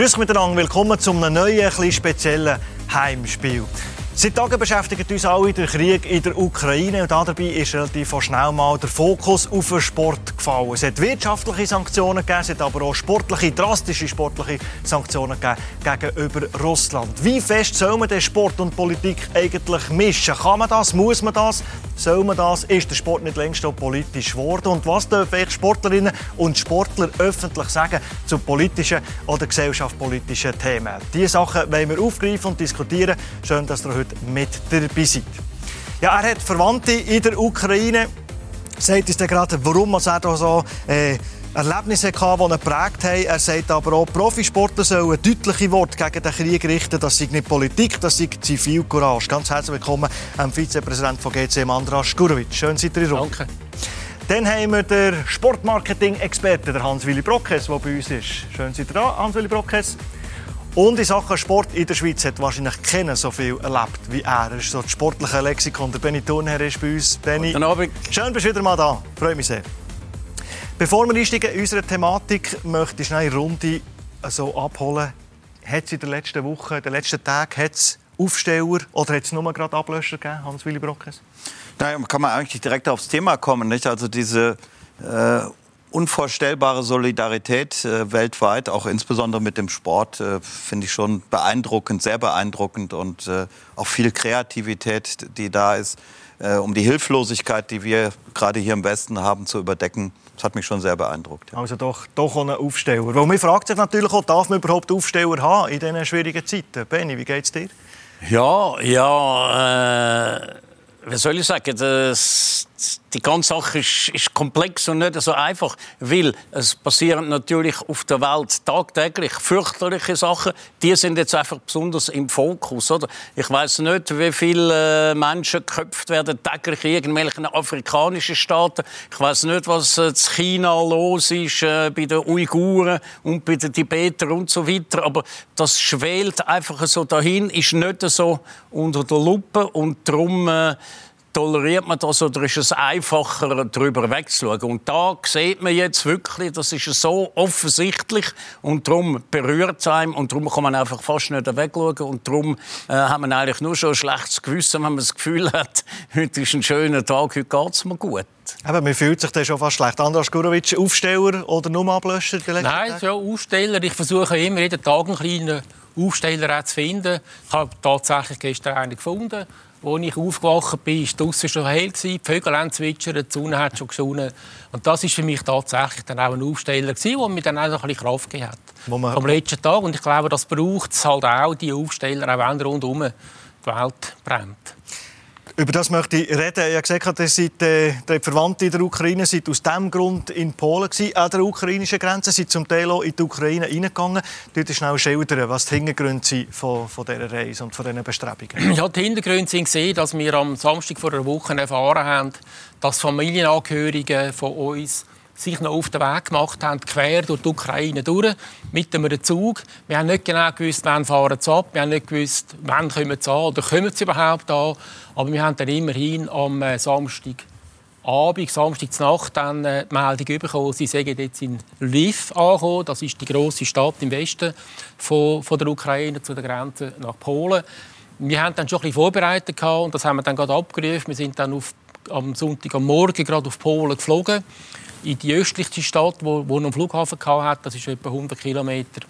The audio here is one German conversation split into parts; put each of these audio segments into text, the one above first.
Grüß miteinander, willkommen zu einem neuen, speziellen Heimspiel. Seit Tagen beschäftigt uns alle der Krieg in der Ukraine und dabei ist relativ schnell mal der Fokus auf den Sport gefallen. Es hat wirtschaftliche Sanktionen gegeben, es hat aber auch sportliche, drastische sportliche Sanktionen gegeben gegenüber Russland. Wie fest soll man den Sport und Politik eigentlich mischen? Kann man das? Muss man das? Soll man das? Ist der Sport nicht längst auch politisch geworden? Und was dürfen Sportlerinnen und Sportler öffentlich sagen zu politischen oder gesellschaftspolitischen Themen? Diese Sachen wollen wir aufgreifen und diskutieren. Schön, dass ihr heute mit dabei seid. Ja, er hat Verwandte in der Ukraine. Sagt uns gerade, warum er da so äh, Erlebnisse hatte, die ihn geprägt haben. Er sagt aber auch, Profisportler sollen deutliche Worte gegen den Krieg richten. Das sei nicht Politik, das sei Zivilcourage. Ganz herzlich willkommen am Vizepräsident von GC Andras Gurovic. Schön, seid ihr hier. Danke. Dann haben wir den Sportmarketing-Experten, Hans-Willi Brockes, der bei uns ist. Schön, seid ihr da, Hans-Willi Brockes. Und in Sachen Sport in der Schweiz hat wahrscheinlich keiner so viel erlebt wie er. Er ist so das sportliche Lexikon. Der Benny Thurnherr ist bei uns. Benny, Guten Abend. schön, bist du wieder mal da. Freue mich sehr. Bevor wir einsteigen in unsere Thematik, möchte ich schnell eine Runde so abholen. Hat es in den letzten Wochen, in den letzten Tagen, hat's Aufsteller oder hat es nur gerade Ablöscher gegeben, Hans-Willi Brockes? Naja, kann man eigentlich direkt aufs Thema kommen. Nicht? Also diese äh, unvorstellbare Solidarität äh, weltweit, auch insbesondere mit dem Sport, äh, finde ich schon beeindruckend, sehr beeindruckend und äh, auch viel Kreativität, die da ist, äh, um die Hilflosigkeit, die wir gerade hier im Westen haben, zu überdecken. Das hat mich schon sehr beeindruckt. Ja. Also doch, doch ein Aufsteller. Weil man fragt sich natürlich auch, darf man überhaupt Aufsteller haben in diesen schwierigen Zeiten? Benny, wie geht es dir? Ja, ja, äh, wie soll ich sagen, das, die ganze Sache ist, ist, komplex und nicht so einfach, weil es passieren natürlich auf der Welt tagtäglich fürchterliche Sachen. Die sind jetzt einfach besonders im Fokus, oder? Ich weiß nicht, wie viele äh, Menschen geköpft werden täglich in irgendwelchen afrikanischen Staaten. Ich weiß nicht, was in China los ist äh, bei den Uiguren und bei den Tibetern und so weiter. Aber das schwelt einfach so dahin, ist nicht so unter der Lupe und darum äh, toleriert man das oder ist es einfacher, darüber wegzuschauen? Und da sieht man jetzt wirklich, das ist so offensichtlich und darum berührt es einem und darum kann man einfach fast nicht wegschauen und darum äh, hat man eigentlich nur schon ein schlechtes Gewissen, wenn man das Gefühl hat, heute ist ein schöner Tag, heute geht es mir gut. Aber man fühlt sich dann schon fast schlecht. Andras Gurovic, Aufsteller oder nur Ablöscher? Nein, ja, Aufsteller. Ich versuche immer jeden Tag einen kleinen Aufsteller zu finden. Ich habe tatsächlich gestern einen gefunden. Als ich aufgewacht bin, war draußen schon hell. Die Vögel haben zwitschern, die Sonne hat schon geschonen. Und das war für mich tatsächlich dann auch ein Aufsteller, der mir dann auch ein bisschen Kraft gegeben hat. Am letzten Tag. Und ich glaube, das braucht es halt auch, die Aufsteller, auch wenn rundherum die Welt brennt. Über das möchte ich reden. Ich habe gesagt, ihr seid, äh, die Verwandten in der Ukraine sind aus diesem Grund in Polen gewesen, an der ukrainischen Grenze, sind zum Teil auch in die Ukraine reingegangen. Dort schnell schildern, was die Hintergründe sind von, von dieser Reise und von diesen Bestrebungen. Ja, die Hintergründe sind gesehen, dass wir am Samstag vor einer Woche erfahren haben, dass Familienangehörige von uns sich noch auf den Weg gemacht haben, quer durch die Ukraine durch, mit einem Zug. Wir haben nicht genau gewusst, wann fahren sie ab, wir haben nicht gewusst, wann kommen sie an oder kommen sie überhaupt an. Aber wir haben dann immerhin am äh, Samstag Abend, Samstagnacht dann äh, die Meldung bekommen, sie seien jetzt in Lviv angekommen. Das ist die große Stadt im Westen von, der Ukraine zu der Grenze nach Polen. Wir haben dann schon ein bisschen vorbereitet und das haben wir dann gerade abgerufen. Wir sind dann auf, am Sonntag am Morgen gerade auf Polen geflogen in die östlichste Stadt, wo, wo einen Flughafen hatte. Das ist etwa 100 Kilometer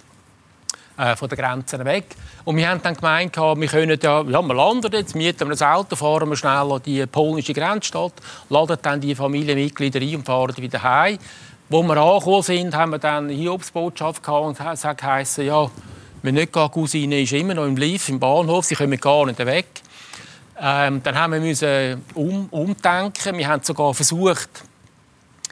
äh, von der Grenze weg. Und wir haben dann gemeint, wir können ja, ja, wir landen jetzt, mieten wir ein Auto, fahren wir schnell an die polnische Grenzstadt, laden dann die Familienmitglieder ein und fahren wieder heim. Wo wir angekommen sind, haben wir dann eine Hiobsbotschaft gehabt und es hat geheißen, ja, wir nicht gehen, Cousine ist immer noch im Lief, im Bahnhof, sie kommen gar nicht weg. Ähm, dann haben wir müssen um, umdenken. Wir haben sogar versucht,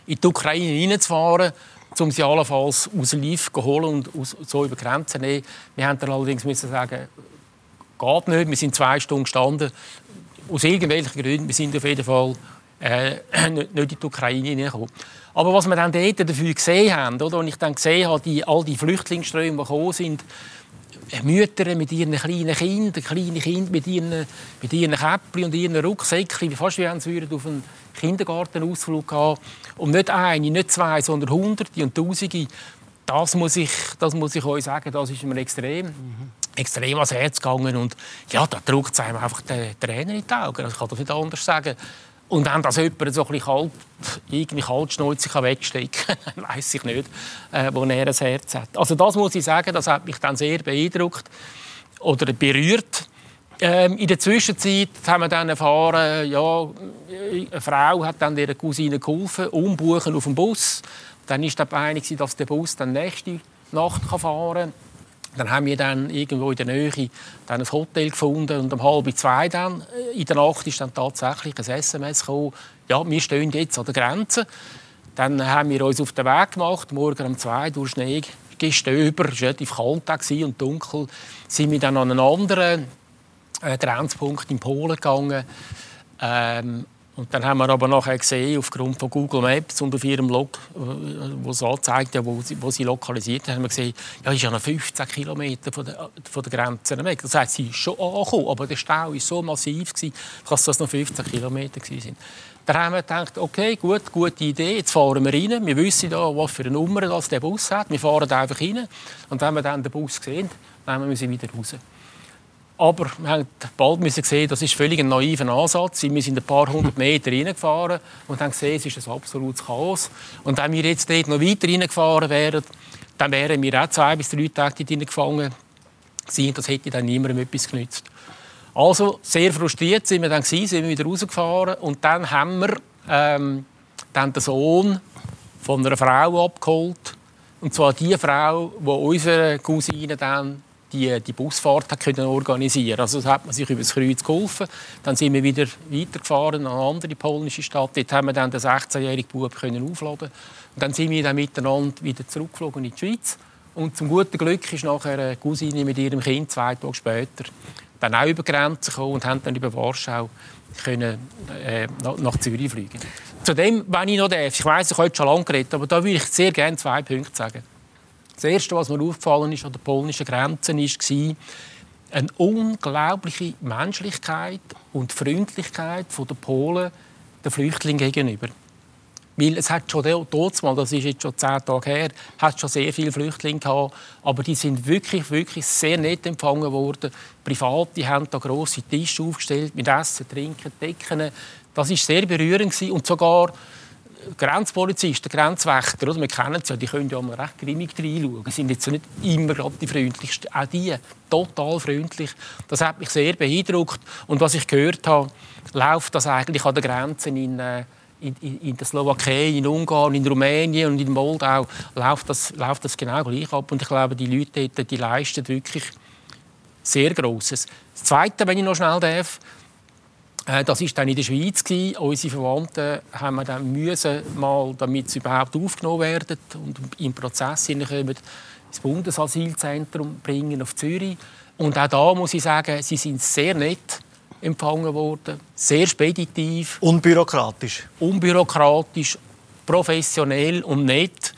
in die Ukraine hineinzufahren, um sie allenfalls aus Lviv zu holen und so über Grenzen zu nehmen. Wir haben dann allerdings müssen sagen, geht nicht. Wir sind zwei Stunden gestanden. Aus irgendwelchen Gründen. Wir sind auf jeden Fall äh, nicht in die Ukraine hineingekommen. Aber was wir dann dort dafür gesehen haben, oder, und ich dann gesehen habe, die, all die Flüchtlingsströme, die gekommen sind, Mütter mit ihren kleinen Kindern, kleine Kinder mit ihren, mit ihren Käppchen und ihren Rucksäckchen, fast wie wenn sie auf einen Kindergartenausflug gehen. Und nicht eine, nicht zwei, sondern Hunderte und Tausende. das muss ich, das muss ich euch sagen, das ist mir extrem, mhm. extrem ans Herz gegangen. Und ja, da drückt es einem einfach der Trainer in die Augen. Ich kann das nicht anders sagen. Und wenn das jemand so ein bisschen kalt, irgendwie kaltschnäuzig wegstecken kann, weiß ich nicht, äh, wo er ein Herz hat. Also das muss ich sagen, das hat mich dann sehr beeindruckt oder berührt. Ähm, in der Zwischenzeit haben wir dann erfahren, ja, eine Frau hat dann ihrer Cousine geholfen, umbuchen auf dem Bus. Dann war der einig, dass der Bus dann nächste Nacht fahren kann. Dann haben wir dann irgendwo in der Nähe dann ein Hotel gefunden und um halb zwei dann äh, in der Nacht ist dann tatsächlich ein SMS gekommen, ja, wir stehen jetzt an der Grenze. Dann haben wir uns auf den Weg gemacht, morgen um zwei durch Schnee gestöber, es war relativ kalt und dunkel, sind wir dann an einen anderen äh, Grenzpunkt in Polen gegangen. Ähm, und dann haben wir aber nachher gesehen, aufgrund von Google Maps und auf ihrem Log, äh, wo es anzeigt, ja, wo, sie, wo sie lokalisiert haben, haben wir gesehen, ja, ist ja noch 15 Kilometer von der, von der Grenze weg. Das heißt, sie ist schon angekommen, aber der Stau war so massiv, gewesen, dass das noch 15 Kilometer waren. Dann haben wir gedacht, okay, gut, gute Idee, jetzt fahren wir rein. Wir wissen da, was für eine Nummer das der Bus hat. Wir fahren einfach rein. Und wenn wir dann den Bus sehen, nehmen wir sie wieder raus. Aber wir haben bald müssen sehen, das ist völlig ein naiver Ansatz. Wir sind ein paar hundert Meter reingefahren und haben gesehen, es ist ein absolutes Chaos. Und wenn wir jetzt dort noch weiter reingefahren wären, dann wären wir auch zwei bis drei Tage dort gefangen. Das hätte dann niemandem etwas genützt. Also sehr frustriert sind wir dann gewesen, sind wir wieder rausgefahren und dann haben wir ähm, dann den Sohn von einer Frau abgeholt und zwar die Frau, die unsere Cousine dann die, die Busfahrt hat können organisieren Also hat man sich über das Kreuz geholfen. Dann sind wir wieder weitergefahren an eine andere polnische Stadt. Dort haben wir dann den 16-jährigen Bub können aufladen. Und dann sind wir dann miteinander wieder zurückgeflogen in die Schweiz. Und zum guten Glück ist nachher eine Cousine mit ihrem Kind zwei Tage später dann auch über die Grenze gekommen und haben dann über Warschau können, äh, nach Zürich fliegen. Zudem, wenn ich noch darf, ich weiß, ich habe schon lange geredet, aber da würde ich sehr gerne zwei Punkte sagen. Das Erste, was mir aufgefallen ist an der polnischen Grenze, war eine unglaubliche Menschlichkeit und Freundlichkeit der Polen den Flüchtlingen gegenüber. Weil es hat schon mal, das ist jetzt schon zehn Tage her, hat schon sehr viele Flüchtlinge gehabt, aber die sind wirklich, wirklich sehr nett empfangen worden. Private haben da grosse Tische aufgestellt mit Essen, Trinken, Decken. Das war sehr berührend und sogar Grenzpolizisten, Grenzwächter, oder? wir kennen ja, die können ja mal recht grimmig reinschauen. Sie sind jetzt nicht immer gerade die freundlichsten. Auch die, total freundlich. Das hat mich sehr beeindruckt. Und was ich gehört habe, läuft das eigentlich an den Grenzen in, äh, in, in, in der Slowakei, in Ungarn, in Rumänien und in Moldau läuft das, läuft das genau gleich ab. Und ich glaube, die Leute dort, die leisten wirklich sehr Grosses. Das Zweite, wenn ich noch schnell darf, das war dann in der Schweiz. Unsere Verwandten haben dann müssen, mal, damit sie überhaupt aufgenommen werden und im Prozess hineinkommen, ins Bundesasylzentrum bringen auf Zürich. Und auch da muss ich sagen, sie sind sehr nett empfangen worden, sehr speditiv. Unbürokratisch. Unbürokratisch, professionell und nett.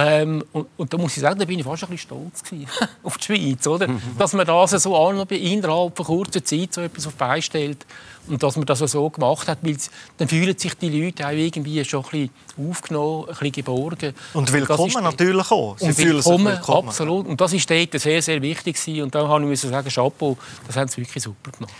Ähm, und, und, da muss ich sagen, da bin ich fast ein bisschen stolz auf die Schweiz, oder? Dass man das so innerhalb von kurzer Zeit so etwas auf beistellt und dass man das so gemacht hat, weil dann fühlen sich die Leute auch irgendwie schon ein bisschen aufgenommen, ein bisschen geborgen. Und willkommen und natürlich auch. Sie und willkommen, willkommen, absolut. Und das ist dort sehr, sehr wichtig gewesen. Und da habe ich sagen, Chapeau, das haben sie wirklich super gemacht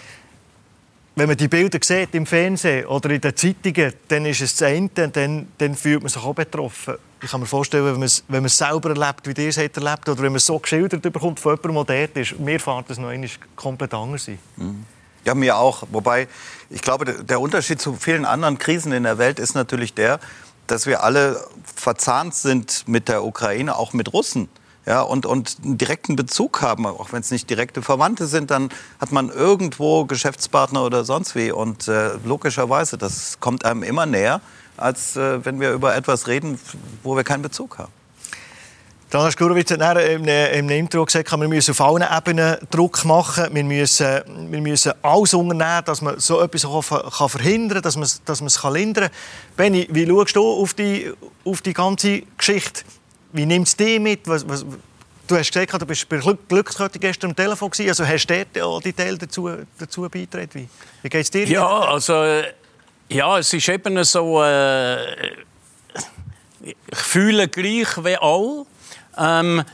wenn man die Bilder sieht im Fernsehen oder in den Zeitungen, dann ist es das eine, dann, dann fühlt man sich auch betroffen. Ich kann mir vorstellen, wenn man es, wenn man es selber erlebt, wie ihr es erlebt, oder wenn man es so geschildert bekommt von jemandem, der dort ist, mir fährt das noch komplett anders sein. Mhm. Ja, mir auch. Wobei, ich glaube, der Unterschied zu vielen anderen Krisen in der Welt ist natürlich der, dass wir alle verzahnt sind mit der Ukraine, auch mit Russen ja, und, und einen direkten Bezug haben, auch wenn es nicht direkte Verwandte sind, dann hat man irgendwo Geschäftspartner oder sonst wie. Und äh, logischerweise, das kommt einem immer näher, als äh, wenn wir über etwas reden, wo wir keinen Bezug haben. Daniel Skurowitz hat im, im Intro gesagt, wir müssen auf allen Ebenen Druck machen. Wir müssen, wir müssen alles unternehmen, dass man so etwas kann verhindern kann, dass man, dass man es lindern kann. Benni, wie schaust du auf die, auf die ganze Geschichte? Wie nimmst du die mit? Was, was, du hast gesagt, du bist bei Glückskette gestern am Telefon gewesen. Also hast du dort die Teile dazu, dazu beigetragen? Wie, wie geht es dir? Ja, also ja, es ist eben so. Äh, ich fühle gleich wie alle. Ähm,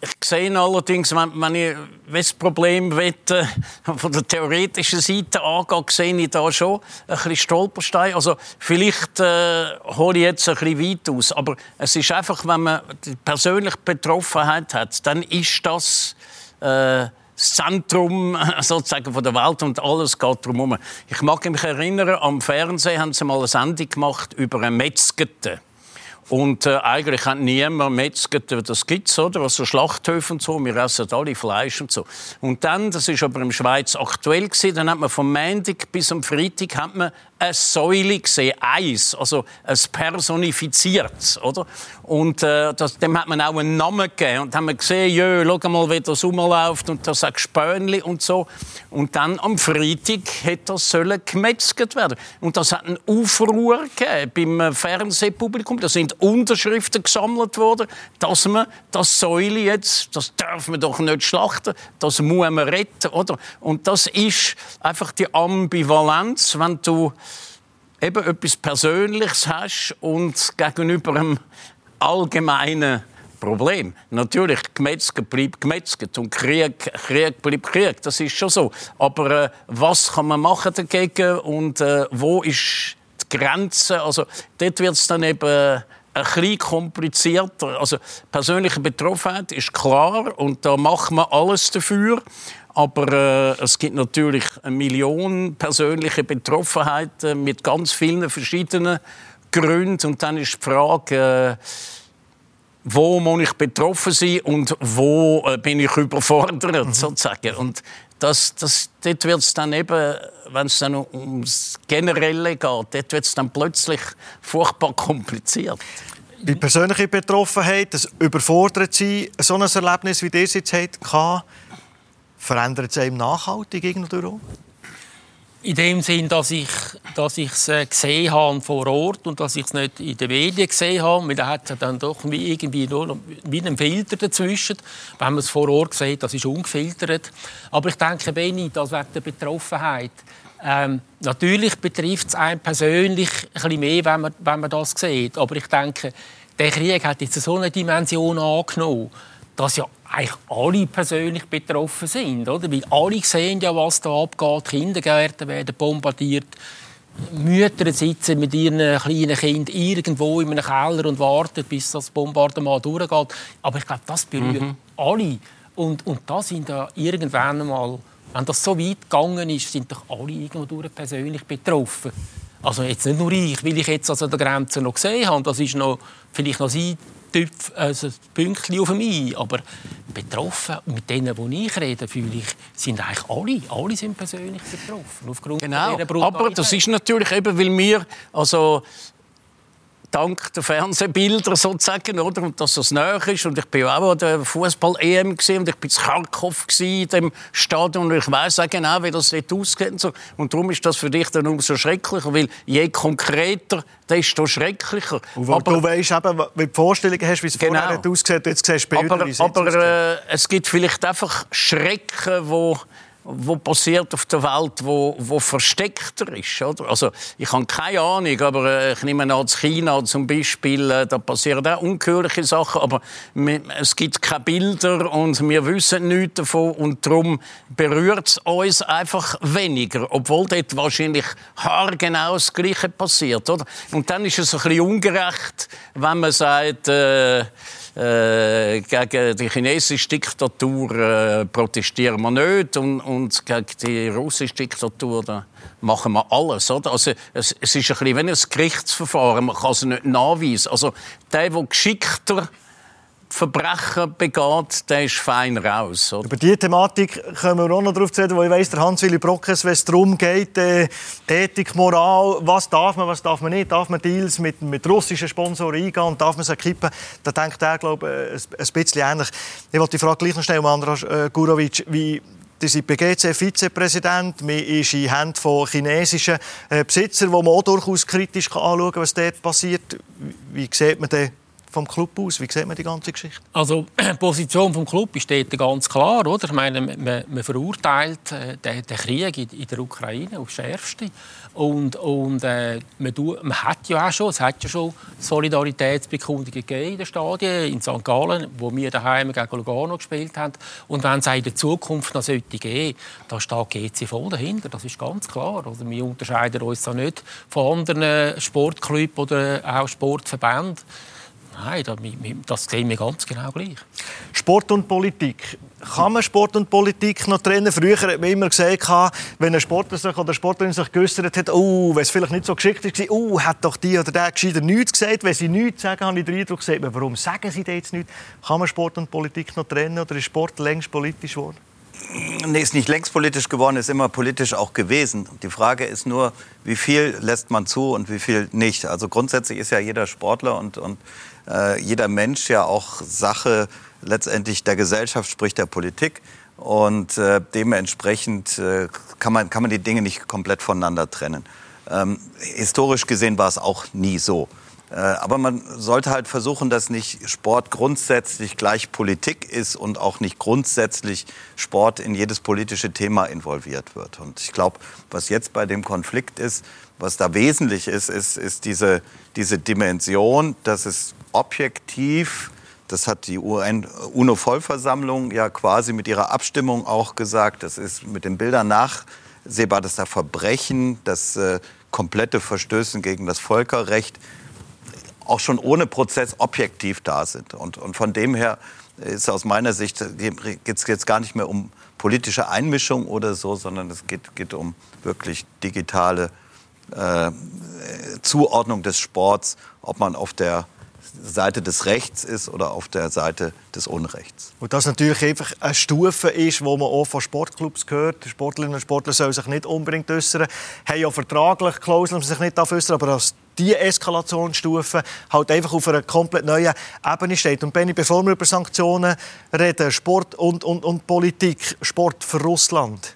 ich sehe allerdings, wenn, wenn ich das Problem will, äh, von der theoretischen Seite angehe, sehe ich da schon ein bisschen Stolperstein. Also vielleicht äh, hole ich jetzt ein bisschen weit aus, aber es ist einfach, wenn man die persönliche Betroffenheit hat, dann ist das äh, Zentrum sozusagen von der Welt und alles geht darum. Ich mag mich erinnern, am Fernsehen haben sie mal eine Sendung gemacht über eine Metzgete. Und äh, eigentlich hat niemand Metzger, das gibt's, oder? Also Schlachthöfe und so, wir essen alle Fleisch und so. Und dann, das ist aber der Schweiz aktuell gewesen, dann hat man vom Montag bis am Freitag hat man eine Säule gesehen, eins, also ein personifiziertes, oder? Und äh, das, dem hat man auch einen Namen gegeben. Und dann haben wir gesehen, jö, schau mal, wie das rumläuft und das sagt Spönli und so. Und dann am Freitag hätte das sollen gemetzelt werden. Und das hat einen Aufruhr gegeben beim Fernsehpublikum. Da sind Unterschriften gesammelt worden, dass man das Säule jetzt, das darf man doch nicht schlachten, das muss man retten, oder? Und das ist einfach die Ambivalenz, wenn du eben etwas Persönliches hast und gegenüber einem allgemeinen Problem. Natürlich, Gemetzger bleibt Gemetzger und Krieg, Krieg bleibt Krieg. Das ist schon so. Aber äh, was kann man machen dagegen und äh, wo ist die Grenze? Also dort wird es dann eben äh, ein bisschen komplizierter. Also persönliche Betroffenheit ist klar und da macht man alles dafür. Aber äh, es gibt natürlich eine Million persönliche Betroffenheiten mit ganz vielen verschiedenen Gründen. Und dann ist die Frage, äh, wo muss ich betroffen sein und wo äh, bin ich überfordert, mhm. sozusagen. Und das, das, dort wird es dann eben, wenn es dann ums Generelle geht, dort wird es dann plötzlich furchtbar kompliziert. Die persönliche Betroffenheit, das überfordert sein, so ein Erlebnis, wie das jetzt hat, kann Verändert es einem nachhaltig irgendwo? In dem Sinn, dass ich dass es äh, gesehen habe vor Ort und dass ich es nicht in den Medien gesehen habe. Da hat es dann doch wie irgendwie nur wie einen Filter dazwischen. Wenn man es vor Ort sieht, das ist ungefiltert. Aber ich denke, Benni, das wegen der Betroffenheit. Ähm, natürlich betrifft es einen persönlich ein bisschen mehr, wenn man, wenn man das sieht. Aber ich denke, der Krieg hat jetzt so eine Dimension angenommen, dass ja eigentlich alle persönlich betroffen sind. Oder? Weil alle sehen ja, was da abgeht. Kindergärten werden bombardiert. Mütter sitzen mit ihren kleinen Kindern irgendwo in einem Keller und warten, bis das Bombardement durchgeht. Aber ich glaube, das berührt mhm. alle. Und, und da sind ja irgendwann einmal, wenn das so weit gegangen ist, sind doch alle irgendwo persönlich betroffen. Also jetzt nicht nur ich, weil ich jetzt also an der Grenze noch gesehen habe. Das ist noch, vielleicht noch sein Tüpf, also Pünktchen auf mich. Aber betroffen, mit denen, die ich rede, fühle ich, sind eigentlich alle, alle sind persönlich betroffen. Aufgrund genau, aber das ist natürlich eben, weil wir, also dank der Fernsehbilder sozusagen, oder? Und dass das näher ist. Und ich bin auch an der Fußball-EM und ich bin in Kharkov in dem Stadion und ich weiß auch genau, wie das dort aussieht. Und, so. und darum ist das für dich dann umso schrecklicher, weil je konkreter, desto schrecklicher. Und aber, du weißt eben, wie du Vorstellungen hast, wie es genau. vorher aussieht, jetzt siehst du Bilder, Aber, aber äh, es gibt vielleicht einfach Schrecken, die wo passiert auf der Welt, wo, wo versteckter ist. Oder? Also, ich habe keine Ahnung, aber äh, ich nehme an, in China zum Beispiel, äh, da passieren auch ungeheuerliche Sachen, aber es gibt keine Bilder und wir wissen nichts davon und darum berührt es uns einfach weniger, obwohl dort wahrscheinlich haargenau das Gleiche passiert. Oder? Und dann ist es ein bisschen ungerecht, wenn man sagt, äh, äh, gegen die chinesische Diktatur äh, protestieren wir nicht und, und gegen die russische Diktatur da machen wir alles. Oder? Also, es, es ist ein bisschen wie ein Gerichtsverfahren, man kann es nicht nachweisen. Also, der, der geschickter Verbrechen begeht, der ist fein raus. Oder? Über diese Thematik können wir auch noch darauf zu reden, wo ich weiss, der Hans-Willy Brockes, wenn es darum geht, äh, Ethik, Moral, was darf man, was darf man nicht, darf man Deals mit, mit russischen Sponsoren eingehen und darf man sie kippen, da denkt er, glaube ich, ein, ein bisschen ähnlich. Ich wollte die Frage gleich noch stellen, Andras äh, Gurovic, wie Sie sind BGC-Vizepräsident. Man ist in Händen von chinesischen äh, Besitzern, wo man auch durchaus kritisch anschauen kann, was dort passiert. Wie sieht man denn vom Club aus? Wie sieht man die ganze Geschichte? Also die Position des Club ist ganz klar. Oder? Ich meine, man, man verurteilt äh, den, den, Krieg in, der Ukraine aufs Schärfste. Und, und äh, man, man, hat ja auch schon, es hat ja schon Solidaritätsbekundungen in den Stadien, in St. Gallen, wo wir daheim gegen Lugano gespielt haben. Und wenn es in der Zukunft noch sollte geben, da steht GC voll dahinter, das ist ganz klar. Also wir unterscheiden uns da nicht von anderen Sportclubs oder auch Sportverbänden. Nein, das sehen wir ganz genau gleich. Sport und Politik. Kann man Sport und Politik noch trennen? Früher hat man immer gesagt, wenn ein Sportler sich oder eine Sportlerin sich geäußert hat, oh, wenn es vielleicht nicht so geschickt war, oh, hat doch die oder der gescheiter nichts gesagt. Wenn sie nichts sagen, habe ich den Eindruck, sagt warum sagen sie jetzt nichts? Kann man Sport und Politik noch trennen oder ist Sport längst politisch geworden? Nee, ist nicht längst politisch geworden, ist immer politisch auch gewesen. Die Frage ist nur, wie viel lässt man zu und wie viel nicht. Also grundsätzlich ist ja jeder Sportler und, und äh, jeder Mensch ja auch Sache letztendlich der Gesellschaft, sprich der Politik. Und äh, dementsprechend äh, kann, man, kann man die Dinge nicht komplett voneinander trennen. Ähm, historisch gesehen war es auch nie so. Äh, aber man sollte halt versuchen, dass nicht Sport grundsätzlich gleich Politik ist und auch nicht grundsätzlich Sport in jedes politische Thema involviert wird. Und ich glaube, was jetzt bei dem Konflikt ist, was da wesentlich ist, ist, ist diese, diese Dimension, dass es objektiv, das hat die UNO-Vollversammlung ja quasi mit ihrer Abstimmung auch gesagt, das ist mit den Bildern nachsehbar, dass da Verbrechen, dass äh, komplette Verstößen gegen das Völkerrecht auch schon ohne Prozess objektiv da sind. Und, und von dem her ist aus meiner Sicht geht es jetzt gar nicht mehr um politische Einmischung oder so, sondern es geht, geht um wirklich digitale äh, Zuordnung des Sports, ob man auf der Seite des Rechts ist oder auf der Seite des Unrechts. Und das natürlich einfach eine Stufe ist, wo man auch von Sportclubs gehört. Sportlerinnen und Sportler sollen sich nicht unbedingt äußern, haben ja vertraglich Klauseln, sich nicht äußern, aber dass diese Eskalationsstufe halt einfach auf einer komplett neuen Ebene steht. Und Benny, bevor wir über Sanktionen reden, Sport und, und, und Politik, Sport für Russland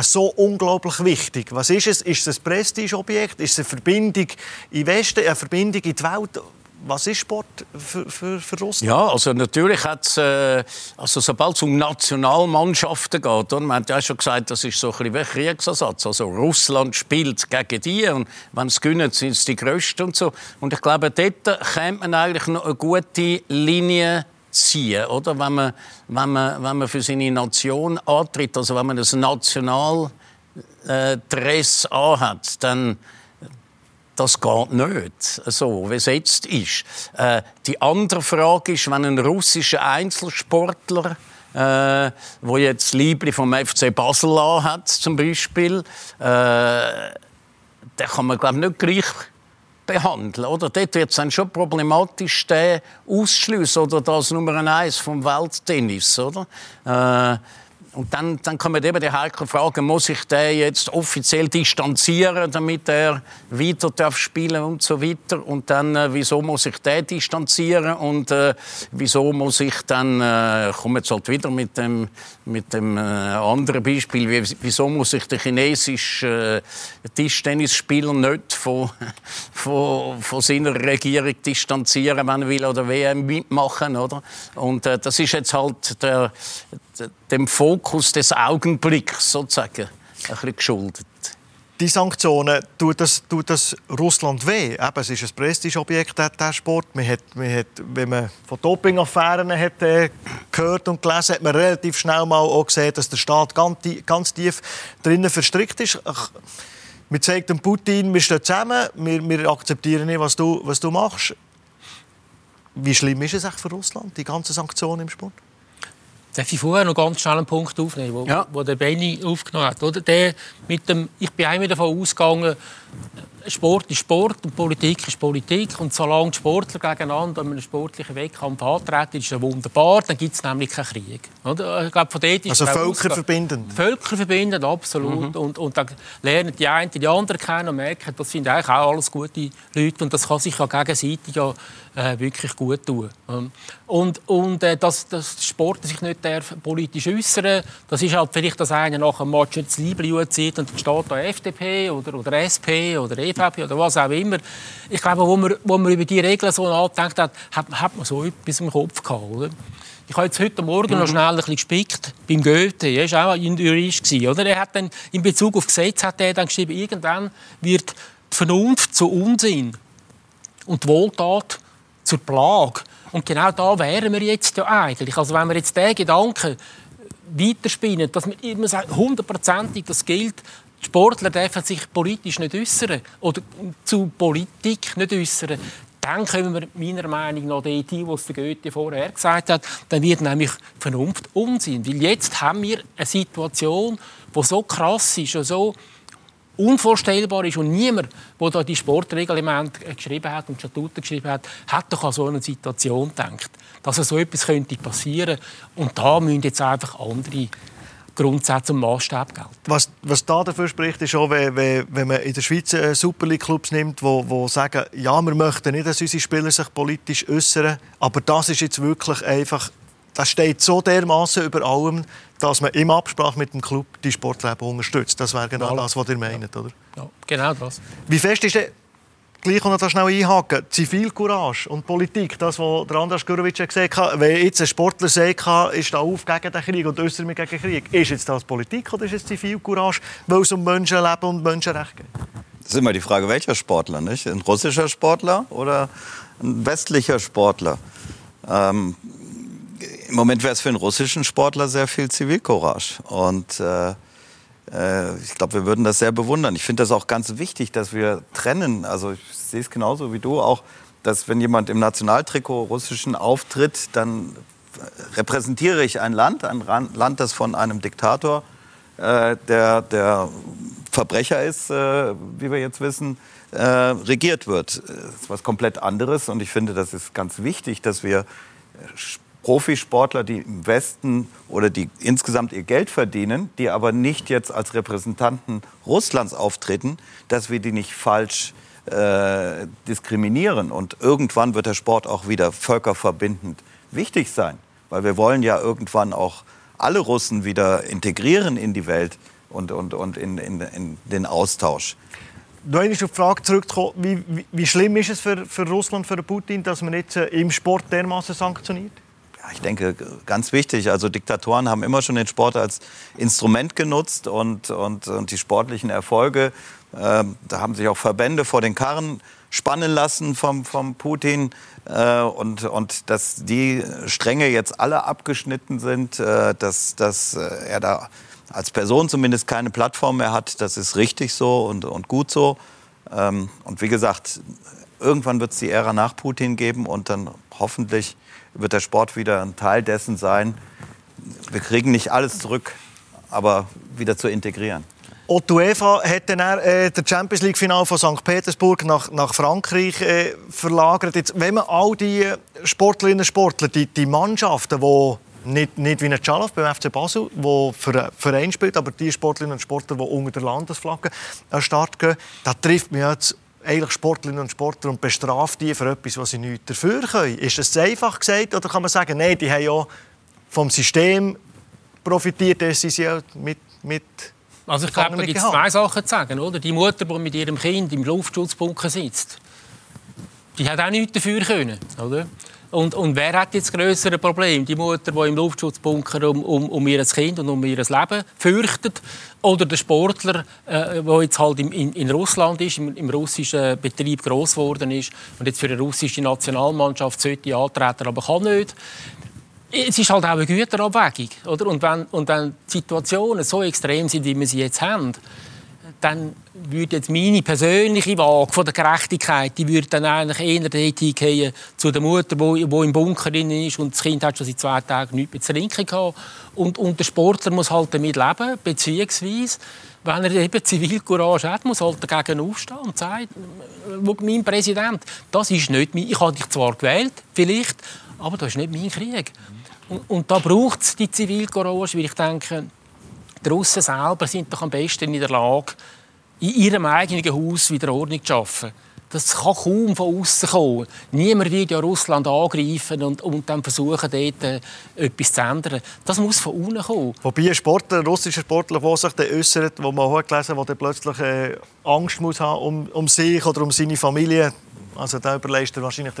so unglaublich wichtig. Was ist es? Ist es ein Prestigeobjekt? Ist es eine Verbindung in Westen, eine Verbindung in die Welt? Was ist Sport für, für, für Russland? Ja, also natürlich hat äh, also sobald es um Nationalmannschaften geht, und man hat ja schon gesagt, das ist so ein bisschen wie Kriegsersatz. Also Russland spielt gegen die und wenn es gewinnen, sind es die Größten und so. Und ich glaube, dort kommt man eigentlich noch eine gute Linie ziehen, oder? Wenn man, wenn man, wenn man für seine Nation antritt, also wenn man das Nationaldress äh, anhat, dann das geht nicht, so wie es jetzt ist. Äh, die andere Frage ist, wenn ein russischer Einzelsportler äh, wo jetzt Liebli vom FC Basel hat, zum Beispiel, äh, der kann man glaube nicht gleich behandeln. Oder? Dort wird es dann schon problematisch, den ausschliessen oder das Nummer eins vom Welttennis. Oder? Äh, und dann, dann kommen eben die heikle Frage, muss ich den jetzt offiziell distanzieren, damit er weiter darf spielen und so weiter. Und dann, äh, wieso muss ich den distanzieren und äh, wieso muss ich dann, äh, komme jetzt halt wieder mit dem, mit dem äh, anderen Beispiel, wieso muss ich den chinesischen äh, Tischtennisspieler nicht von, von, von seiner Regierung distanzieren, wenn er will oder WM mitmachen, oder? Und äh, das ist jetzt halt der, dem Fokus des Augenblicks sozusagen ein bisschen geschuldet. Die Sanktionen, tut das, tut das Russland weh? Eben, es ist ein Prestigeobjekt, der Sport. Man hat, man hat, wenn man von Dopingaffären hat, äh, gehört und gelesen hat, man relativ schnell mal auch gesehen, dass der Staat ganz, ganz tief drinnen verstrickt ist. Ach, man zeigt dem Putin, wir stehen zusammen, wir, wir akzeptieren nicht, was du, was du machst. Wie schlimm ist es für Russland, die ganzen Sanktionen im Sport? Darf ich vorher noch ganz schnell einen Punkt aufnehmen, wo, ja. wo der Benny aufgenommen hat? Oder? Der mit dem, ich bin einmal davon ausgegangen, Sport ist Sport und Politik ist Politik. Und solange die Sportler gegeneinander in einem sportlichen Wettkampf antreten, ist das wunderbar. Dann gibt es nämlich keinen Krieg. Oder? Ich glaube, von dort ist also völkerverbindend? Völkerverbindend, absolut. Mhm. Und, und dann lernen die einen die anderen kennen und merken, das sind eigentlich auch alles gute Leute. Und das kann sich ja gegenseitig ja, äh, wirklich gut tun. Und, und äh, dass, dass Sport sich nicht darf politisch äußern das ist halt vielleicht, dass einer nach einem Match jetzt Liebling zieht und dann steht da FDP oder, oder SP oder EVP GVP oder was auch immer. Ich glaube, wo man, wo man über die Regeln so nachdenkt hat, hat, hat man so etwas im Kopf gehabt. Oder? Ich habe jetzt heute Morgen mhm. noch schnell ein bisschen gespickt beim Goethe. Er war auch ein Jurist. Oder? Er hat dann, in Bezug auf Gesetz hat er dann geschrieben, irgendwann wird die Vernunft zu Unsinn und die Wohltat zur Plage. Und genau da wären wir jetzt ja eigentlich. Also wenn wir jetzt den Gedanken weiterspinnen, dass man immer hundertprozentig das gilt, Sportler dürfen sich politisch nicht äußern oder zu Politik nicht äußern. Dann kommen wir meiner Meinung nach die was der Goethe vorher gesagt hat, dann wird nämlich Vernunft Unsinn. Weil jetzt haben wir eine Situation, die so krass ist und so unvorstellbar ist und niemand, der da die Sportreglemente geschrieben hat und Statuten geschrieben hat, hat doch an so eine Situation gedacht, dass so etwas könnte passieren und da müssen jetzt einfach andere Grundsätze und Maßstab gelten. Was, was da dafür spricht, ist auch, wenn, wenn man in der Schweiz äh, Super League Clubs nimmt, die wo, wo sagen, ja, wir möchten nicht, dass unsere Spieler sich politisch äußern, aber das ist jetzt wirklich einfach, das steht so dermaßen über allem, dass man im Absprache mit dem Club die Sportleben unterstützt. Das wäre genau das, was ihr meint, oder? Ja, genau das. Wie fest ist denn, gleich noch schnell einhaken, Zivilcourage und Politik, das, was der Andras Gurovic gesagt hat, wenn jetzt ein Sportler sagt, ist da auf gegen den Krieg und äußert mich gegen den Krieg, ist jetzt das Politik oder ist es Zivilcourage, weil es um Menschenleben und Menschenrechte geht? Das ist immer die Frage, welcher Sportler, nicht? Ein russischer Sportler oder ein westlicher Sportler? Ähm, im Moment wäre es für einen russischen Sportler sehr viel Zivilcourage. Und äh, äh, ich glaube, wir würden das sehr bewundern. Ich finde das auch ganz wichtig, dass wir trennen. Also ich sehe es genauso wie du auch, dass wenn jemand im Nationaltrikot russischen auftritt, dann repräsentiere ich ein Land, ein Land, das von einem Diktator, äh, der, der Verbrecher ist, äh, wie wir jetzt wissen, äh, regiert wird. Das ist was komplett anderes und ich finde, das ist ganz wichtig, dass wir Profisportler, die im Westen oder die insgesamt ihr Geld verdienen, die aber nicht jetzt als Repräsentanten Russlands auftreten, dass wir die nicht falsch äh, diskriminieren. Und irgendwann wird der Sport auch wieder völkerverbindend wichtig sein, weil wir wollen ja irgendwann auch alle Russen wieder integrieren in die Welt und, und, und in, in, in den Austausch. Du auf die Frage zurückzukommen, wie, wie, wie, schlimm ist es für, für Russland, für Putin, dass man jetzt äh, im Sport dermaßen sanktioniert? Ich denke, ganz wichtig. Also Diktatoren haben immer schon den Sport als Instrument genutzt und, und, und die sportlichen Erfolge, äh, da haben sich auch Verbände vor den Karren spannen lassen vom, vom Putin. Äh, und, und dass die Stränge jetzt alle abgeschnitten sind, äh, dass, dass äh, er da als Person zumindest keine Plattform mehr hat, das ist richtig so und, und gut so. Ähm, und wie gesagt, irgendwann wird es die Ära nach Putin geben und dann hoffentlich wird der Sport wieder ein Teil dessen sein. Wir kriegen nicht alles zurück, aber wieder zu integrieren. Die UEFA hat dann äh, das Champions League Final von St. Petersburg nach, nach Frankreich äh, verlagert. Jetzt, wenn man all die Sportlerinnen und Sportler, die, die Mannschaften, die nicht, nicht wie ein Chaloff beim FC Basel, der für einen Verein spielt, aber die Sportlerinnen und Sportler, die unter der Landesflagge an den Start gehen, da trifft man jetzt eigentlich Sportlerinnen und Sportler und bestraft die für etwas, was sie nicht dafür können. Ist das einfach gesagt oder kann man sagen, nein, die haben ja vom System profitiert, dass sie ja mit, mit also ich glaube, da gibt es zwei Sachen zu sagen. Oder? Die Mutter, die mit ihrem Kind im Luftschutzbunker sitzt, die hat auch nichts dafür können. Oder? Und, und wer hat jetzt größere Problem? Die Mutter, die im Luftschutzbunker um, um, um ihr Kind und um ihr Leben fürchtet? Oder der Sportler, äh, der jetzt halt in, in, in Russland ist, im, im, russischen Betrieb groß geworden ist und jetzt für eine russische Nationalmannschaft sollte antreten, aber kann nicht? Es ist halt auch eine Güterabwägung. Oder? Und, wenn, und wenn die Situationen so extrem sind, wie wir sie jetzt haben, dann würde jetzt meine persönliche Waage von der Gerechtigkeit, die würde dann eigentlich eher dorthin gehen zu der Mutter, die im Bunker drin ist und das Kind hat schon seit zwei Tagen nichts mehr zu trinken gehabt. Und, und der Sportler muss halt damit leben, beziehungsweise wenn er eben Zivilcourage hat, muss halt dagegen aufstehen und sagen, mein Präsident, das ist nicht mein, ich habe dich zwar gewählt, vielleicht, aber das ist nicht mein Krieg. Und, und da braucht es die Zivilcourage, weil ich denke, die Russen selber sind doch am besten in der Lage, in ihrem eigenen Haus wieder Ordnung zu schaffen. das kann kaum von außen kommen. Niemand wird ja Russland angreifen und, und dann versuchen, dort äh, etwas zu ändern. Das muss von unten kommen. Wobei ein Sportler, ein russischer Sportler, der sich äußert, wo man auch hat, der plötzlich äh, Angst muss haben um, um sich oder um seine Familie, also da überlegst du wahrscheinlich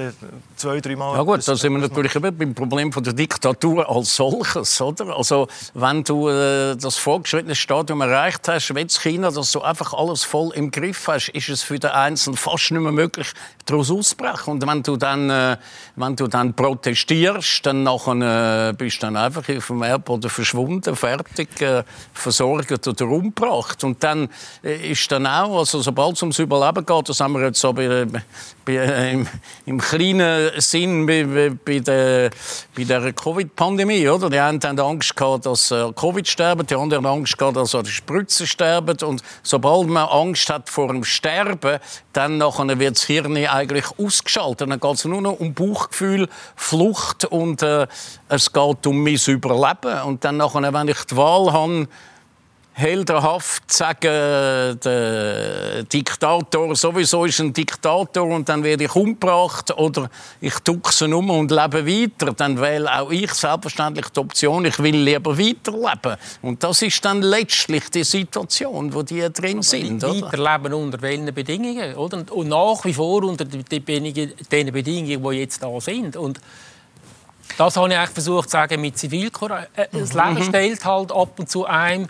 zwei, drei Mal. Ja gut, da sind wir natürlich immer beim Problem von der Diktatur als solches, oder? Also wenn du äh, das vorgeschrittene Stadium erreicht hast, wie China, dass du einfach alles voll im Griff hast, ist es für den Einzelnen fast nicht mehr möglich, daraus auszubrechen. Und wenn du dann, äh, wenn du dann protestierst, dann nachher, äh, bist du dann einfach auf dem Erdboden verschwunden, fertig, äh, versorgt oder umgebracht. Und dann äh, ist dann auch, also sobald es ums Überleben geht, das haben wir jetzt so bei, im, im, kleinen Sinn bei, bei der, bei der Covid-Pandemie. Oder? Die einen haben Angst gehabt, dass äh, Covid sterben, die anderen haben Angst gehabt, dass die Spritzen sterben. Und sobald man Angst hat vor dem Sterben, dann wird das Hirn eigentlich ausgeschaltet. Dann geht es nur noch um Bauchgefühl, Flucht und äh, es geht um mein Überleben. Und dann, nachher, wenn ich die Wahl habe, heldenhaft sagen, der Diktator sowieso ist ein Diktator und dann werde ich umgebracht oder ich duckse um und lebe weiter, dann wähle auch ich selbstverständlich die Option, ich will lieber weiterleben. Und das ist dann letztlich die Situation, wo die drin Aber sind. Oder? Weiterleben unter welchen Bedingungen? Oder? Und nach wie vor unter den Bedingungen, die jetzt da sind. Und das habe ich eigentlich versucht zu sagen mit Zivilcourage. Äh, das Leben mhm. stellt halt ab und zu einem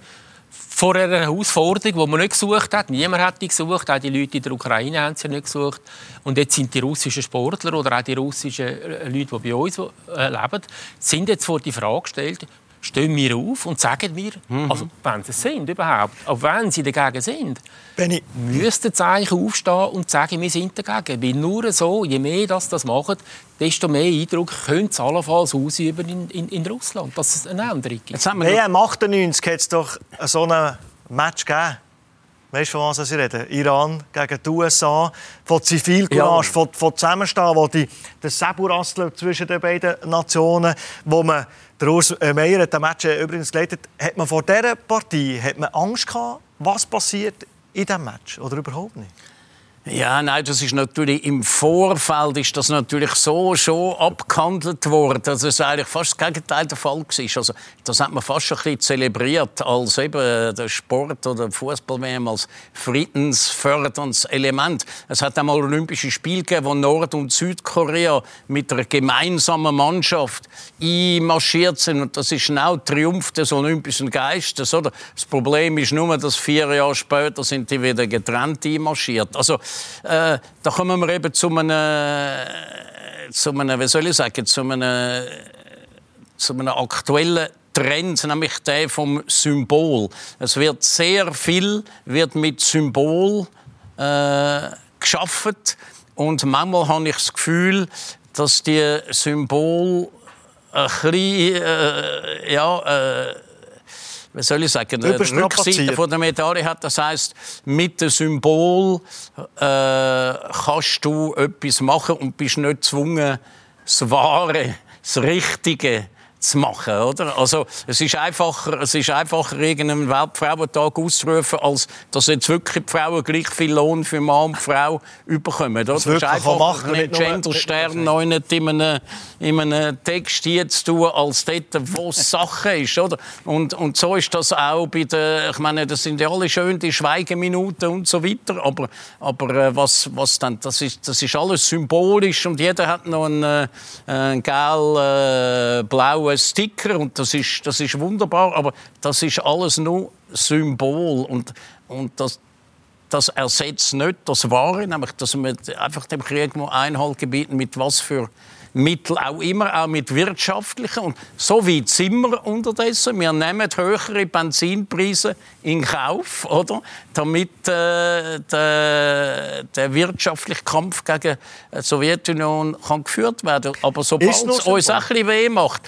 vor einer Herausforderung, die man nicht gesucht hat. Niemand hat die gesucht, auch die Leute in der Ukraine haben sie nicht gesucht. Und jetzt sind die russischen Sportler oder auch die russischen Leute, die bei uns äh, leben, sind jetzt vor die Frage gestellt, stehen wir auf und sagen wir, mhm. also wenn sie es sind überhaupt, auch wenn sie dagegen sind, Benni. müssten sie eigentlich aufstehen und sagen, wir sind dagegen. Weil nur so, je mehr das das machen, desto mehr Eindruck können sie allenfalls ausüben in, in, in Russland, dass es eine Änderung gibt. Jetzt haben wir hey, 98 hat es doch so ein Match gegeben. Weißt du, von was ich rede? Iran gegen die USA, von Zivilcourage, ja. von, von Zusammenstehen, wo die, der Säbelrasseln zwischen den beiden Nationen, wo man der Urs äh, Meier hat das Match äh, übrigens geleitet. Hat man vor dieser Partie hat man Angst gehabt, was passiert in diesem Match? Oder überhaupt nicht? Ja, nein, das ist natürlich im Vorfeld ist das natürlich so schon abgehandelt worden, dass es eigentlich fast das Gegenteil der Fall war. Also das hat man fast schon ein bisschen zelebriert als eben der Sport oder Fußball als friedensförderndes Element. Es hat einmal Olympische Spiele gegeben, wo Nord- und Südkorea mit einer gemeinsamen Mannschaft einmarschiert sind und das ist genau Triumph des olympischen Geistes, oder? Das Problem ist nur, dass vier Jahre später sind die wieder getrennt einmarschiert. Also äh, da kommen wir eben zu einem, zu einem, wie soll ich sagen, zu einem, zu einem aktuellen Trend, nämlich der vom Symbol. Es wird sehr viel wird mit Symbol äh, geschaffen und manchmal habe ich das Gefühl, dass die Symbol ein bisschen, äh, ja, äh, wie soll ich sagen, eine Rückseite von der Medaille hat. Das heißt, mit dem Symbol äh, kannst du etwas machen und bist nicht gezwungen, das Wahre, das Richtige zu machen, oder? Also es ist einfacher, es ist einfacher irgendeinen Weltfrauentag auszurufen, als dass jetzt wirklich die Frauen gleich viel Lohn für Mann und Frau überkommen, oder? Das ist einfacher, machen, einen Genderstern noch nicht in einem, in einem Text hier zu tun, als dort, wo es Sache ist, oder? Und, und so ist das auch bei den, ich meine, das sind ja alle schön die Schweigeminuten und so weiter, aber, aber äh, was, was dann, das ist, das ist alles symbolisch und jeder hat noch einen, äh, einen gel, äh, blauen ein Sticker und das ist, das ist wunderbar, aber das ist alles nur Symbol und, und das, das ersetzt nicht das Wahre, nämlich dass wir einfach dem Krieg Einhalt gebieten mit was für Mittel auch immer, auch mit wirtschaftlichen. Und so weit sind wir unterdessen. Wir nehmen höhere Benzinpreise in Kauf, oder? damit äh, der, der, wirtschaftliche Kampf gegen die Sowjetunion kann geführt werden Aber sobald es uns ein bisschen weh macht,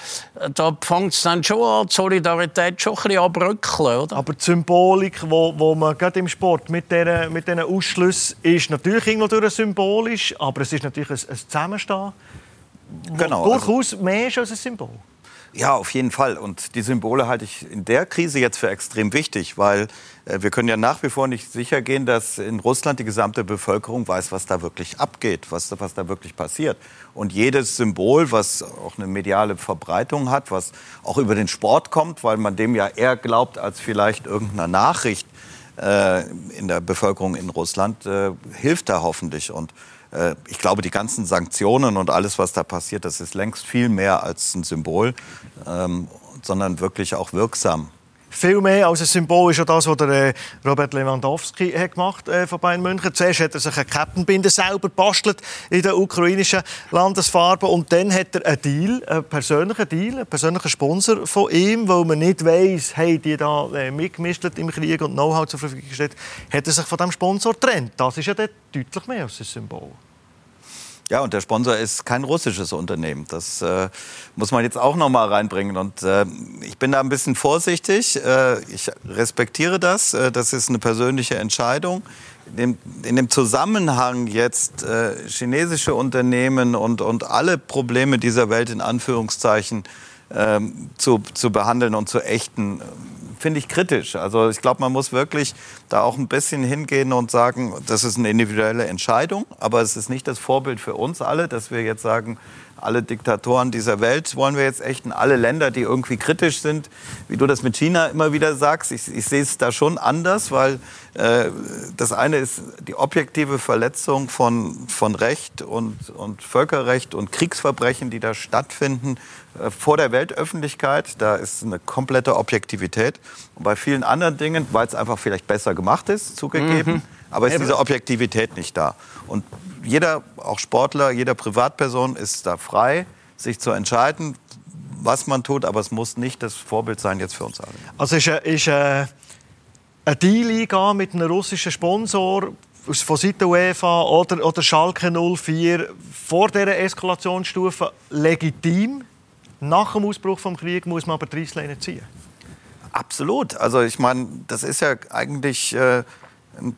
da fängt es dann schon an, die Solidarität schon ein bisschen abrückeln. Oder? Aber die Symbolik, wo, wo man gerade im Sport mit diesen mit Ausschlüssen ist natürlich irgendwo symbolisch, aber es ist natürlich ein, ein Zusammenstehen genau, durchaus also, mehr ist als ein Symbol. Ja, auf jeden Fall. Und die Symbole halte ich in der Krise jetzt für extrem wichtig, weil äh, wir können ja nach wie vor nicht sicher gehen, dass in Russland die gesamte Bevölkerung weiß, was da wirklich abgeht, was, was da wirklich passiert. Und jedes Symbol, was auch eine mediale Verbreitung hat, was auch über den Sport kommt, weil man dem ja eher glaubt als vielleicht irgendeiner Nachricht äh, in der Bevölkerung in Russland, äh, hilft da hoffentlich. Und äh, ich glaube, die ganzen Sanktionen und alles, was da passiert, das ist längst viel mehr als ein Symbol, ähm, sondern wirklich auch wirksam. Viel mehr als ein Symbol ist ja das, was der äh, Robert Lewandowski hat gemacht äh, von Bayern München. Zuerst hat er sich eine Kettenbinde selber bastelt in der ukrainischen Landesfarben und dann hat er einen Deal, einen persönlichen Deal, einen persönlichen Sponsor von ihm, weil man nicht weiss, hey, die da äh, mitgemischt im Krieg und Know-how zur Verfügung gestellt, hat er sich von dem Sponsor getrennt. Das ist ja deutlich mehr als ein Symbol. Ja, und der Sponsor ist kein russisches Unternehmen. Das äh, muss man jetzt auch noch mal reinbringen. Und äh, ich bin da ein bisschen vorsichtig. Äh, ich respektiere das. Äh, das ist eine persönliche Entscheidung. In dem, in dem Zusammenhang jetzt äh, chinesische Unternehmen und, und alle Probleme dieser Welt in Anführungszeichen ähm, zu, zu behandeln und zu ächten, finde ich kritisch. Also ich glaube, man muss wirklich da auch ein bisschen hingehen und sagen, das ist eine individuelle Entscheidung, aber es ist nicht das Vorbild für uns alle, dass wir jetzt sagen, alle Diktatoren dieser Welt wollen wir jetzt echt in alle Länder, die irgendwie kritisch sind, wie du das mit China immer wieder sagst. Ich, ich sehe es da schon anders, weil äh, das eine ist die objektive Verletzung von, von Recht und, und Völkerrecht und Kriegsverbrechen, die da stattfinden äh, vor der Weltöffentlichkeit. Da ist eine komplette Objektivität. Und bei vielen anderen Dingen, weil es einfach vielleicht besser gemacht ist, zugegeben, mhm. aber ist diese Objektivität nicht da. Und jeder, auch Sportler, jeder Privatperson ist da frei, sich zu entscheiden, was man tut, aber es muss nicht das Vorbild sein jetzt für uns alle. Also ist, ist äh, ein Deal eingehen mit einem russischen Sponsor von Seiten UEFA oder, oder Schalke 04 vor dieser Eskalationsstufe legitim? Nach dem Ausbruch des Krieges muss man aber die Reissleine ziehen. Absolut. Also ich meine, das ist ja eigentlich äh,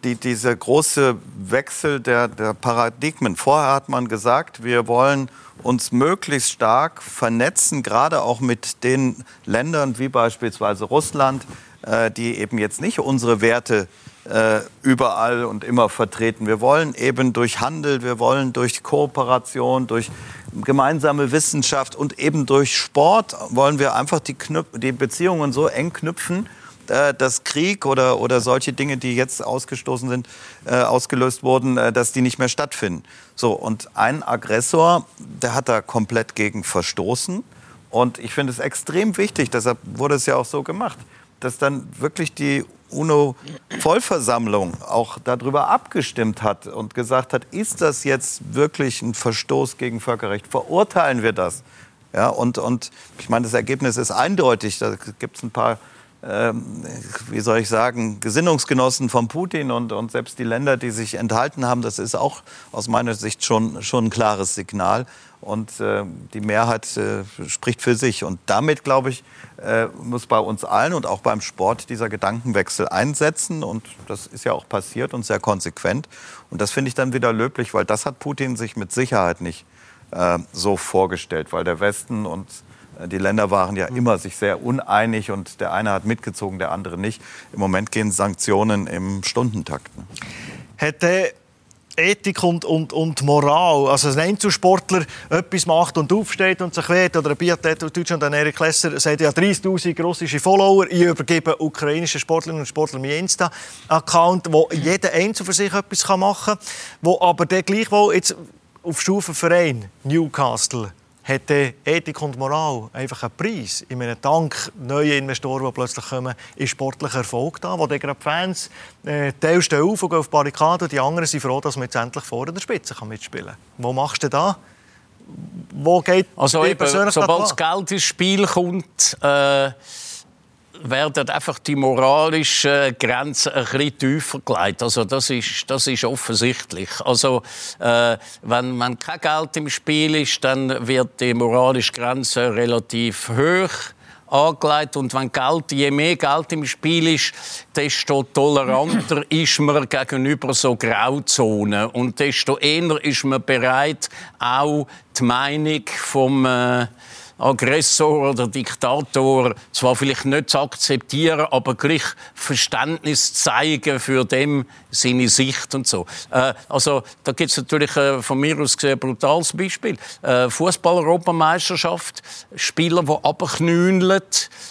die, dieser große Wechsel der, der Paradigmen. Vorher hat man gesagt, wir wollen uns möglichst stark vernetzen, gerade auch mit den Ländern wie beispielsweise Russland, äh, die eben jetzt nicht unsere Werte äh, überall und immer vertreten. Wir wollen eben durch Handel, wir wollen durch Kooperation, durch gemeinsame Wissenschaft und eben durch Sport wollen wir einfach die, Knüp die Beziehungen so eng knüpfen, äh, dass Krieg oder, oder solche Dinge, die jetzt ausgestoßen sind, äh, ausgelöst wurden, äh, dass die nicht mehr stattfinden. So, und ein Aggressor, der hat da komplett gegen verstoßen. Und ich finde es extrem wichtig, deshalb wurde es ja auch so gemacht, dass dann wirklich die UNO-Vollversammlung auch darüber abgestimmt hat und gesagt hat, ist das jetzt wirklich ein Verstoß gegen Völkerrecht? Verurteilen wir das? Ja, und, und ich meine, das Ergebnis ist eindeutig. Da gibt es ein paar ähm, wie soll ich sagen, Gesinnungsgenossen von Putin und, und selbst die Länder, die sich enthalten haben, das ist auch aus meiner Sicht schon, schon ein klares Signal. Und äh, die Mehrheit äh, spricht für sich. Und damit, glaube ich, äh, muss bei uns allen und auch beim Sport dieser Gedankenwechsel einsetzen. Und das ist ja auch passiert und sehr konsequent. Und das finde ich dann wieder löblich, weil das hat Putin sich mit Sicherheit nicht äh, so vorgestellt, weil der Westen und die Länder waren ja immer sich sehr uneinig und der eine hat mitgezogen, der andere nicht. Im Moment gehen Sanktionen im Stundentakt. Hätte Ethik und, und, und Moral. Also ein Einzelsportler etwas macht und aufsteht und sich wehrt, oder ein Biathlet Deutschland, ein Erik Lesser, sagt, ja 30'000 russische Follower, ich übergebe ukrainischen Sportlerinnen und Sportlern meinen Insta-Account, wo jeder Einzelne für sich etwas machen kann, wo aber der gleichwohl jetzt auf Stufe Verein Newcastle hat Ethik und Moral einfach einen Preis. In einem Dank neue Investoren, die plötzlich kommen, ist sportlicher Erfolg da, wo dann gerade die Fans äh, Teil stehen auf und gehen auf die Barrikaden und die anderen sind froh, dass man jetzt endlich vor der Spitze kann mitspielen kann. Wo machst du da? Wo geht also eben, sobald das Geld ins Spiel kommt, äh werden einfach die moralischen Grenzen ein bisschen tiefer gelegt. Also das ist, das ist offensichtlich. Also äh, wenn, wenn kein Geld im Spiel ist, dann wird die moralische Grenze relativ hoch angelegt und wenn Geld, je mehr Geld im Spiel ist, desto toleranter ist man gegenüber so Grauzonen und desto eher ist man bereit, auch die Meinung vom äh, Aggressor oder Diktator zwar vielleicht nicht zu akzeptieren, aber gleich Verständnis zeigen für dem seine Sicht und so. Äh, also da gibt es natürlich äh, von mir aus gesehen ein brutales Beispiel. Äh, Fußball-Europameisterschaft, Spieler, die abknüneln,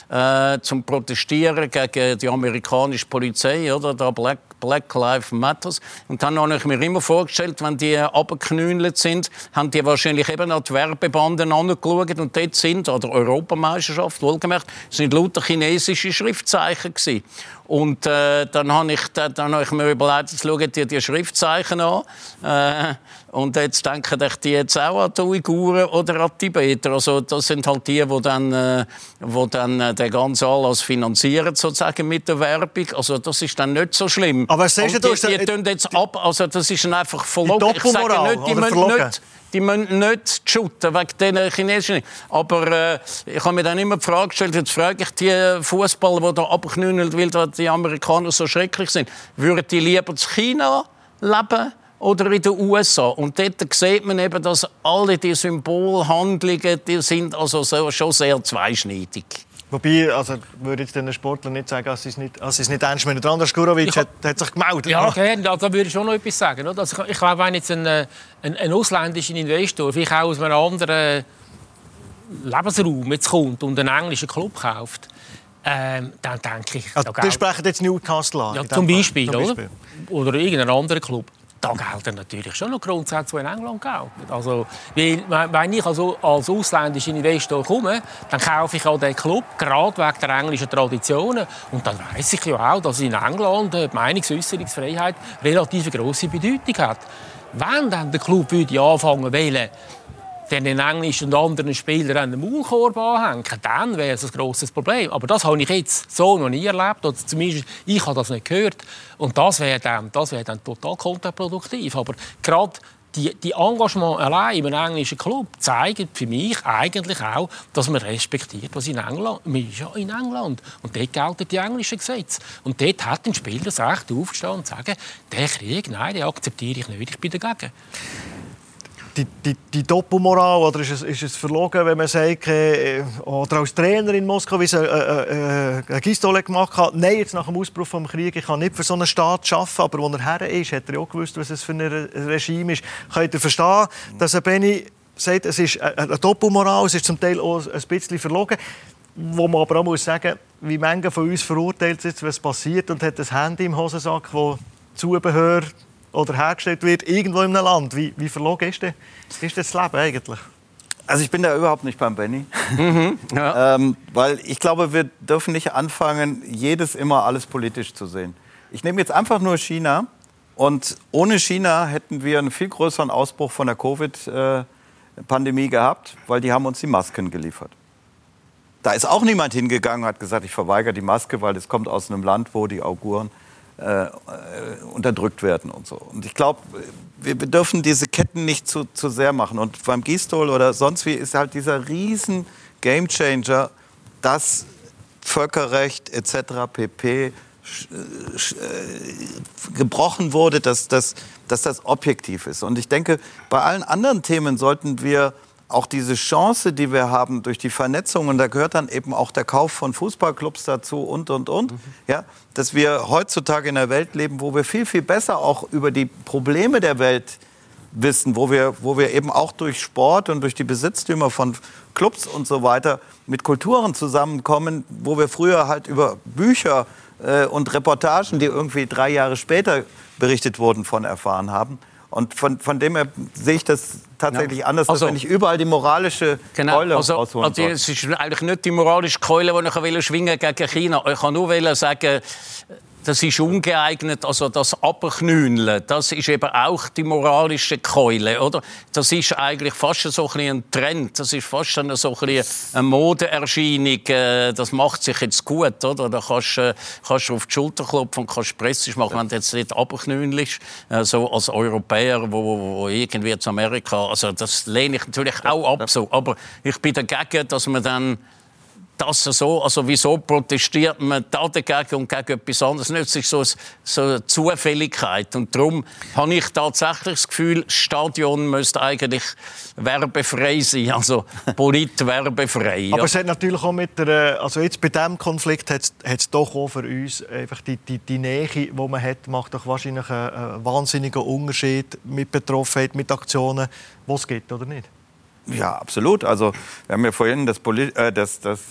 äh, zum Protestieren gegen die amerikanische Polizei, oder? Da Black, Black Lives Matters. Und dann habe ich mir immer vorgestellt, wenn die abgeknünelt sind, haben die wahrscheinlich eben an die Werbebanden angeschaut und dort sind, an der Europameisterschaft, wohlgemerkt, sind lauter chinesische Schriftzeichen gewesen. Und äh, dann habe ich, dann hab ich mir überlegt, jetzt schauen die die Schriftzeichen an. Äh, und jetzt denken die jetzt auch an die Uiguren oder an die Tibeter. Also das sind halt die, die dann, äh, wo dann äh, den ganzen Anlass finanzieren, sozusagen mit der Werbung. Also das ist dann nicht so schlimm. Aber sagst du, die, die, tun jetzt ab, also das ist einfach verlogen. Ich sage nicht, die müssen nicht die müssen nicht shooten wegen den Chinesischen. Aber äh, ich habe mir dann immer die Frage gestellt, jetzt frage ich die Fußballer, die da abknüllen, weil die Amerikaner so schrecklich sind, würden die lieber in China leben oder in den USA. Und dort sieht man eben, dass alle die Symbolhandlungen, die sind also so, schon sehr zweischneidig. Wobei, also würde jetzt den Sportler nicht sagen, dass sie es nicht, dass sie es nicht ernst meinen. Andras Skurovic hat, hat, sich gemeldet. Ja, okay, da würde ich schon noch etwas sagen. Also ich, glaube, wenn jetzt ein, ein, ein ausländischer Investor, vielleicht auch aus einem anderen Lebensraum jetzt kommt und einen englischen Club kauft, ähm, dann denke ich... Also, da sprechen jetzt Newcastle an. Ja, zum Beispiel, zum Beispiel, oder? Oder irgendein anderer Club da gelten natürlich schon noch Grundsätze, die in England gelten. Also, weil, wenn ich also als ausländischer Investor komme, dann kaufe ich auch den Club, gerade wegen der englischen Traditionen. Und dann weiß ich ja auch, dass in England die Meinungsäußerungsfreiheit relativ große Bedeutung hat. Wenn dann der Club würde anfangen will, den englischen und anderen Spielern den Maulkorb anhängen, dann wäre es ein grosses Problem. Aber das habe ich jetzt so noch nie erlebt, oder zumindest ich habe das nicht gehört. Und das wäre dann, das wäre dann total kontraproduktiv. Aber gerade die, die Engagement allein im englischen Club zeigen für mich eigentlich auch, dass man respektiert, was in England, man ist ja in England und dort gelten die englischen Gesetze. Und dort hat ein Spieler das Recht aufzustehen und zu sagen, der Krieg, nein, den akzeptiere ich nicht, ich bin dagegen die, die, die Doppelmoral, oder ist es, ist es verlogen, wenn man sagt, äh, oder als Trainer in Moskau, wie es äh, äh, äh Gistole gemacht hat, nein, jetzt nach dem Ausbruch des Krieges, ich kann nicht für so einen Staat arbeiten, aber wo er her ist, hat er auch gewusst, was es für ein Regime ist. Könnt ihr verstehen, dass Benny sagt, es ist eine Doppelmoral, es ist zum Teil auch ein bisschen verlogen, wo man aber auch muss sagen, wie manche von uns verurteilt sind, was passiert und hat ein Handy im Hosensack, wo Zubehör oder hergestellt wird, irgendwo in einem Land. Wie, wie verlogen ist, denn, ist das Leben eigentlich? Also ich bin da überhaupt nicht beim Benny. Mhm, ja. ähm, weil ich glaube, wir dürfen nicht anfangen, jedes immer alles politisch zu sehen. Ich nehme jetzt einfach nur China. Und ohne China hätten wir einen viel größeren Ausbruch von der Covid-Pandemie gehabt, weil die haben uns die Masken geliefert. Da ist auch niemand hingegangen und hat gesagt, ich verweigere die Maske, weil es kommt aus einem Land, wo die Auguren äh, unterdrückt werden und so. Und ich glaube, wir dürfen diese Ketten nicht zu, zu sehr machen. Und beim Gistol oder sonst wie ist halt dieser riesen Gamechanger, dass Völkerrecht etc. pp. Äh, gebrochen wurde, dass, dass, dass das objektiv ist. Und ich denke, bei allen anderen Themen sollten wir auch diese Chance, die wir haben durch die Vernetzung, und da gehört dann eben auch der Kauf von Fußballclubs dazu und, und, und, mhm. ja, dass wir heutzutage in einer Welt leben, wo wir viel, viel besser auch über die Probleme der Welt wissen, wo wir, wo wir eben auch durch Sport und durch die Besitztümer von Clubs und so weiter mit Kulturen zusammenkommen, wo wir früher halt über Bücher äh, und Reportagen, die irgendwie drei Jahre später berichtet wurden, von erfahren haben. Und von, von dem her sehe ich das tatsächlich ja. anders, also, wir nicht überall die moralische genau, Keule also, rausholen also, Es ist eigentlich nicht die moralische Keule, die ich schwingen gegen China. Ich kann nur sagen, das ist ungeeignet, also das Abknüneln, das ist eben auch die moralische Keule, oder? Das ist eigentlich fast so ein, ein Trend, das ist fast eine, so ein eine Modeerscheinung, äh, das macht sich jetzt gut, oder? Da kannst, äh, kannst du auf die Schulter klopfen und kannst pressisch machen, wenn du jetzt nicht abknünelst, äh, so als Europäer, wo, wo irgendwie zu Amerika, also das lehne ich natürlich auch ab, so. aber ich bin dagegen, dass man dann das so, also wieso protestiert man da dagegen und gegen etwas anderes? Das ist so, so eine Zufälligkeit. Und darum habe ich tatsächlich das Gefühl, das Stadion müsste eigentlich werbefrei sein, also politwerbefrei. Aber es hat natürlich auch mit der, also jetzt bei diesem Konflikt hat es doch auch für uns einfach die, die, die Nähe, die man hat, macht doch wahrscheinlich einen, einen wahnsinnigen Unterschied mit Betroffenheit, mit Aktionen, die es gibt, oder nicht? Ja, absolut. Also wir haben ja vorhin das, Poli äh, das, das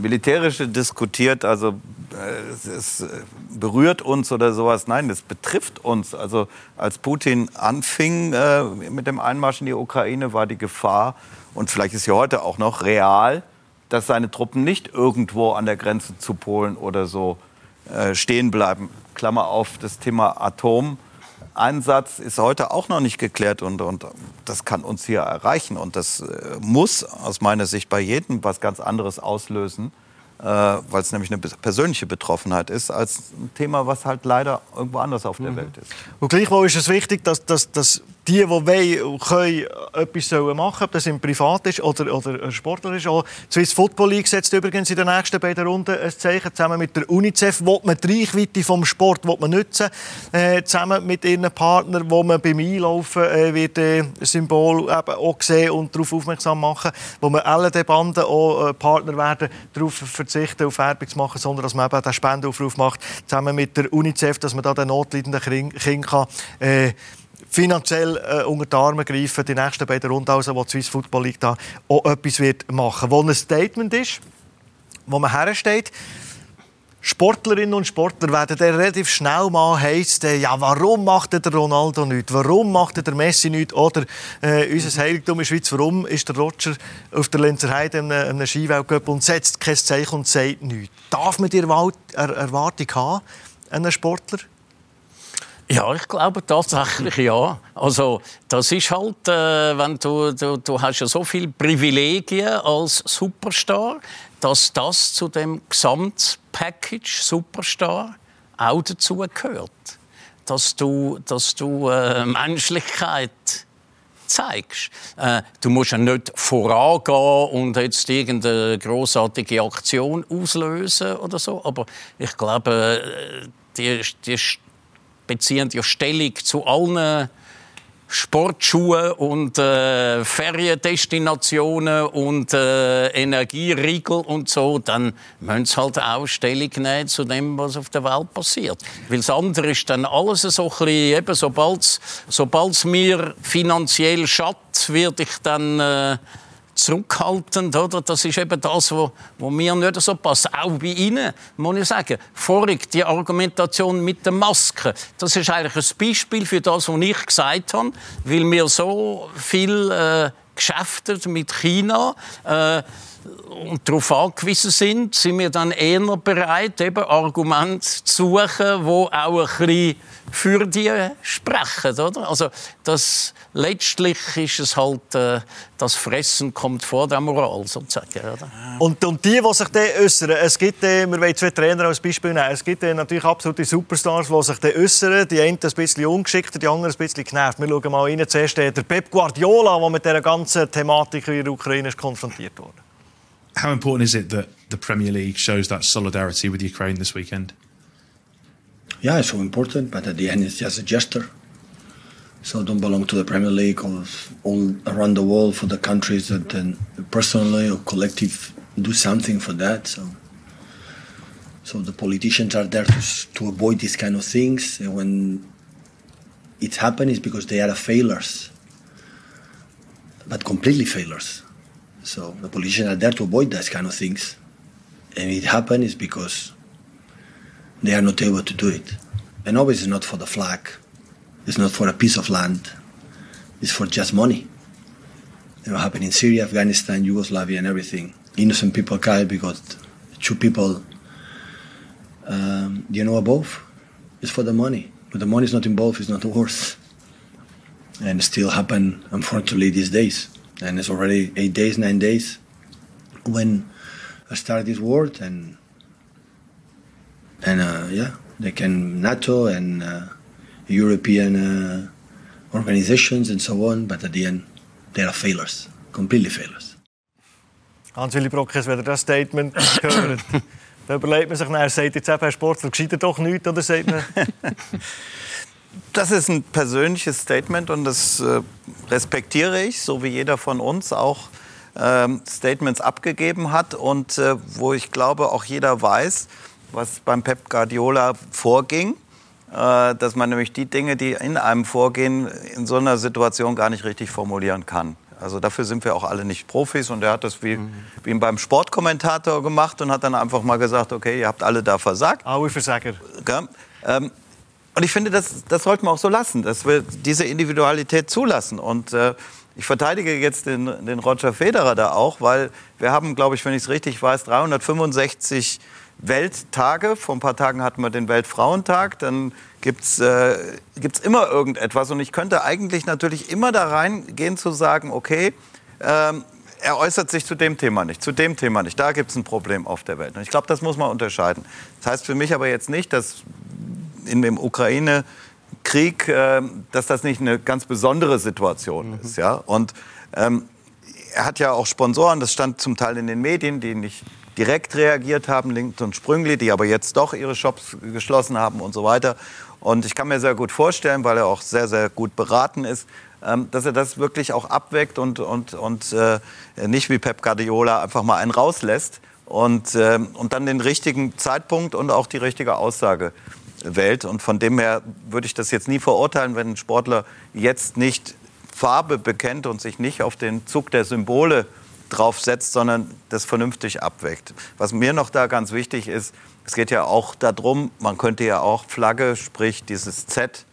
Militärische diskutiert, also äh, es berührt uns oder sowas. Nein, es betrifft uns. Also als Putin anfing äh, mit dem Einmarsch in die Ukraine, war die Gefahr, und vielleicht ist sie heute auch noch real, dass seine Truppen nicht irgendwo an der Grenze zu Polen oder so äh, stehen bleiben. Klammer auf, das Thema Atom Einsatz ist heute auch noch nicht geklärt und, und das kann uns hier erreichen. Und das äh, muss aus meiner Sicht bei jedem was ganz anderes auslösen, äh, weil es nämlich eine persönliche Betroffenheit ist, als ein Thema, was halt leider irgendwo anders auf der mhm. Welt ist. Und gleichwohl ist es wichtig, dass, dass, dass die, die wollen, können etwas machen ob das im Privat ist oder, oder Sportler ist. Auch die Swiss Football League setzt übrigens in den nächsten beiden Runden ein Zeichen. Zusammen mit der UNICEF will man die Reichweite vom Sport will man nutzen. Äh, zusammen mit ihren Partnern, wo man beim Einlaufen äh, wird äh, Symbol eben auch sehen und darauf aufmerksam machen, wo man alle den Banden auch äh, Partner werden, darauf verzichten, auf Werbung zu machen, sondern dass man eben den Spendenaufruf macht, zusammen mit der UNICEF, dass man da den notleidenden Kindern kann, äh, finanziell äh, unter die Arme greifen, die nächsten beiden also, wo die Swiss Football League da auch etwas wird machen wo ein Statement ist, wo man hersteht. Sportlerinnen und Sportler werden dann relativ schnell mal heissen, ja, warum macht der Ronaldo nichts? Warum macht der Messi nichts? Oder äh, unser Heiligtum in der Schweiz, warum ist der Roger auf der Lenzer Heide in einem Skiweltcup und setzt kein Zeichen und sagt nichts? Darf man die Erwartung haben, einen Sportler? Ja, ich glaube tatsächlich ja. Also das ist halt, äh, wenn du, du, du hast ja so viele Privilegien als Superstar, dass das zu dem Gesamtpackage Superstar auch dazu gehört, dass du, dass du äh, Menschlichkeit zeigst. Äh, du musst ja nicht vorangehen und jetzt irgendeine großartige Aktion auslösen oder so, aber ich glaube, äh, die, die beziehen ja Stellung zu allen Sportschuhen und äh, Feriendestinationen und äh, Energieriegel und so, dann müssen sie halt auch Stellung nehmen zu dem, was auf der Welt passiert. Weil das andere ist dann alles so ein bisschen, sobald es mir finanziell schadet, werde ich dann... Äh, zurückhaltend. Oder? Das ist eben das, was mir nicht so passt. Auch bei Ihnen, muss ich sagen. Vorig die Argumentation mit der Maske. Das ist eigentlich ein Beispiel für das, was ich gesagt habe. Weil wir so viel äh, Geschäfte mit China äh, und darauf angewiesen sind, sind wir dann eher bereit, eben Argumente zu suchen, die auch ein bisschen für die sprechen. Oder? Also das, letztlich ist es halt, äh, das Fressen kommt vor der Moral, sozusagen. Oder? Und, und die, die sich dann äußern, es gibt, wir wollen zwei Trainer als Beispiel nehmen, es gibt natürlich absolute Superstars, die sich dann äußern, die einen ein bisschen ungeschickt, die anderen ein bisschen genervt. Wir schauen mal rein, zuerst der Pep Guardiola, der mit dieser ganzen Thematik in der Ukraine konfrontiert wurde. How important is it that the Premier League shows that solidarity with Ukraine this weekend? Yeah, it's so important, but at the end, it's just a gesture. So don't belong to the Premier League or all around the world for the countries that then personally or collective do something for that. So, so the politicians are there to, to avoid these kind of things. And when it happens, it's because they are failures, but completely failures. So the politicians are there to avoid those kind of things. And it happens because they are not able to do it. And always it's not for the flag, it's not for a piece of land, it's for just money. It happened in Syria, Afghanistan, Yugoslavia, and everything. Innocent people died because two people, um, you know, above, it's for the money. But the money is not involved, it's not worth. And still happen, unfortunately, these days. And it's already eight days, nine days when I started this war, and and uh, yeah, they can NATO and uh, European uh, organizations and so on, but at the end, they are failures, completely failures. Hans-Willi Brockes, wenn er das Statement gehört, dann überlegt man sich, er sagt jetzt eben, Herr Sportler, geschieht doch nichts, oder sagt man... Das ist ein persönliches Statement und das äh, respektiere ich, so wie jeder von uns auch ähm, Statements abgegeben hat und äh, wo ich glaube, auch jeder weiß, was beim Pep Guardiola vorging, äh, dass man nämlich die Dinge, die in einem vorgehen, in so einer Situation gar nicht richtig formulieren kann. Also dafür sind wir auch alle nicht Profis und er hat das wie, mhm. wie beim Sportkommentator gemacht und hat dann einfach mal gesagt, okay, ihr habt alle da versagt. Alle Versager. Ja, ähm, und ich finde, das, das sollten wir auch so lassen, dass wir diese Individualität zulassen. Und äh, ich verteidige jetzt den, den Roger Federer da auch, weil wir haben, glaube ich, wenn ich es richtig weiß, 365 Welttage. Vor ein paar Tagen hatten wir den Weltfrauentag. Dann gibt es äh, immer irgendetwas. Und ich könnte eigentlich natürlich immer da reingehen zu sagen, okay, ähm, er äußert sich zu dem Thema nicht, zu dem Thema nicht. Da gibt es ein Problem auf der Welt. Und ich glaube, das muss man unterscheiden. Das heißt für mich aber jetzt nicht, dass in dem Ukraine-Krieg, äh, dass das nicht eine ganz besondere Situation mhm. ist. Ja? Und ähm, er hat ja auch Sponsoren, das stand zum Teil in den Medien, die nicht direkt reagiert haben, Linkt und Sprüngli, die aber jetzt doch ihre Shops geschlossen haben und so weiter. Und ich kann mir sehr gut vorstellen, weil er auch sehr, sehr gut beraten ist, ähm, dass er das wirklich auch abweckt und, und, und äh, nicht wie Pep Guardiola einfach mal einen rauslässt und, äh, und dann den richtigen Zeitpunkt und auch die richtige Aussage Welt. Und von dem her würde ich das jetzt nie verurteilen, wenn ein Sportler jetzt nicht Farbe bekennt und sich nicht auf den Zug der Symbole draufsetzt, sondern das vernünftig abweckt. Was mir noch da ganz wichtig ist, es geht ja auch darum, man könnte ja auch Flagge, sprich dieses Z,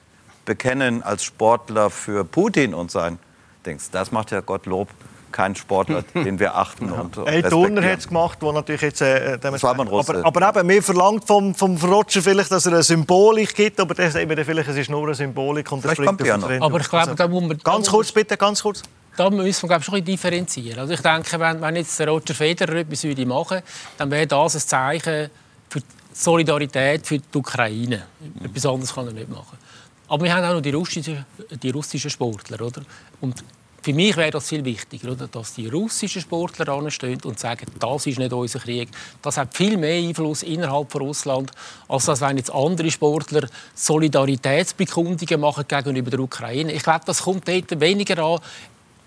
bekennen als Sportler für Putin und sein Dings. Das macht ja Gottlob kein Sportler, den wir achten ja. und Hey, Donner hat es gemacht, wo natürlich jetzt äh, das war man aber, aber eben, mir verlangt vom, vom Roger vielleicht, dass er eine Symbolik gibt, aber das eben vielleicht, es ist nur eine Symbolik und das bringt ja noch. Aber ich glaube, da muss man... Ganz kurz bitte, ganz kurz. Da müssen wir glaube ich, schon ein differenzieren. Also ich denke, wenn, wenn jetzt der Roger Federer etwas würde machen dann wäre das ein Zeichen für die Solidarität für die Ukraine. Etwas anderes kann er nicht machen. Aber wir haben auch noch die russischen, die russischen Sportler. Oder? Und für mich wäre das viel wichtiger, oder? dass die russischen Sportler anstehen und sagen, das ist nicht unser Krieg. Das hat viel mehr Einfluss innerhalb von Russland, als dass wenn jetzt andere Sportler Solidaritätsbekundungen machen gegenüber der Ukraine. Ich glaube, das kommt dort weniger an.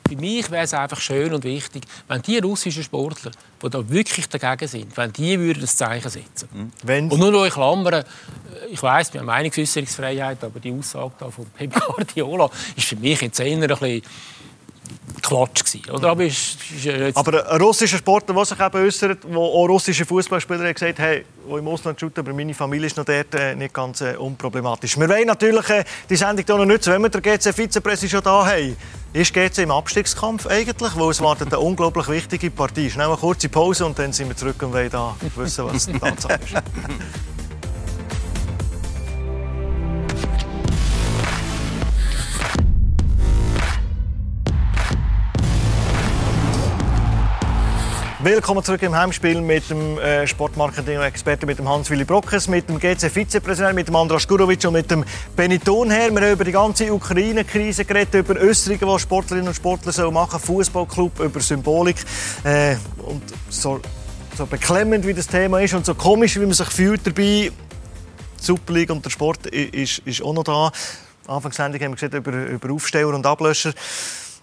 Für mich wäre es einfach schön und wichtig, wenn die russischen Sportler, die da wirklich dagegen sind, wenn die würden das Zeichen setzen würden. Und nur noch in Klammern, ich weiss, wir haben Meinungsäußerungsfreiheit, aber die Aussage da von Pep Guardiola ist für mich jetzt eher ein bisschen Klatsch gewesen, oder? Aber, ist, ist aber ein russischer Sportler, der sich eben äußert, wo auch russische Fußballspieler haben gesagt hey, die im Ausland shooten, aber meine Familie ist noch dort äh, nicht ganz äh, unproblematisch. Wir wollen natürlich äh, die Sendung hier noch nutzen, wenn wir den GC-Vizepräsident schon da haben. Ist GC im Abstiegskampf eigentlich? Weil es wartet eine unglaublich wichtige Partie. Schnell eine kurze Pause und dann sind wir zurück und wollen da wissen, was die Tatsache ist. Willkommen zurück im Heimspiel mit dem äh, Sportmarketing-Experten, mit dem Hans-Willi Brockes, mit dem GC-Vizepräsidenten, mit dem Andras Gurovic und mit dem Benny Thunherr. Wir haben über die ganze Ukraine-Krise geredet, über Österreicher, was Sportlerinnen und Sportler sollen machen Fußballclub, über Symbolik. Äh, und so, so beklemmend, wie das Thema ist und so komisch, wie man sich fühlt dabei. Die Super League und der Sport ist, ist auch noch da. Anfangssendung haben wir gesagt über, über Aufsteller und Ablöscher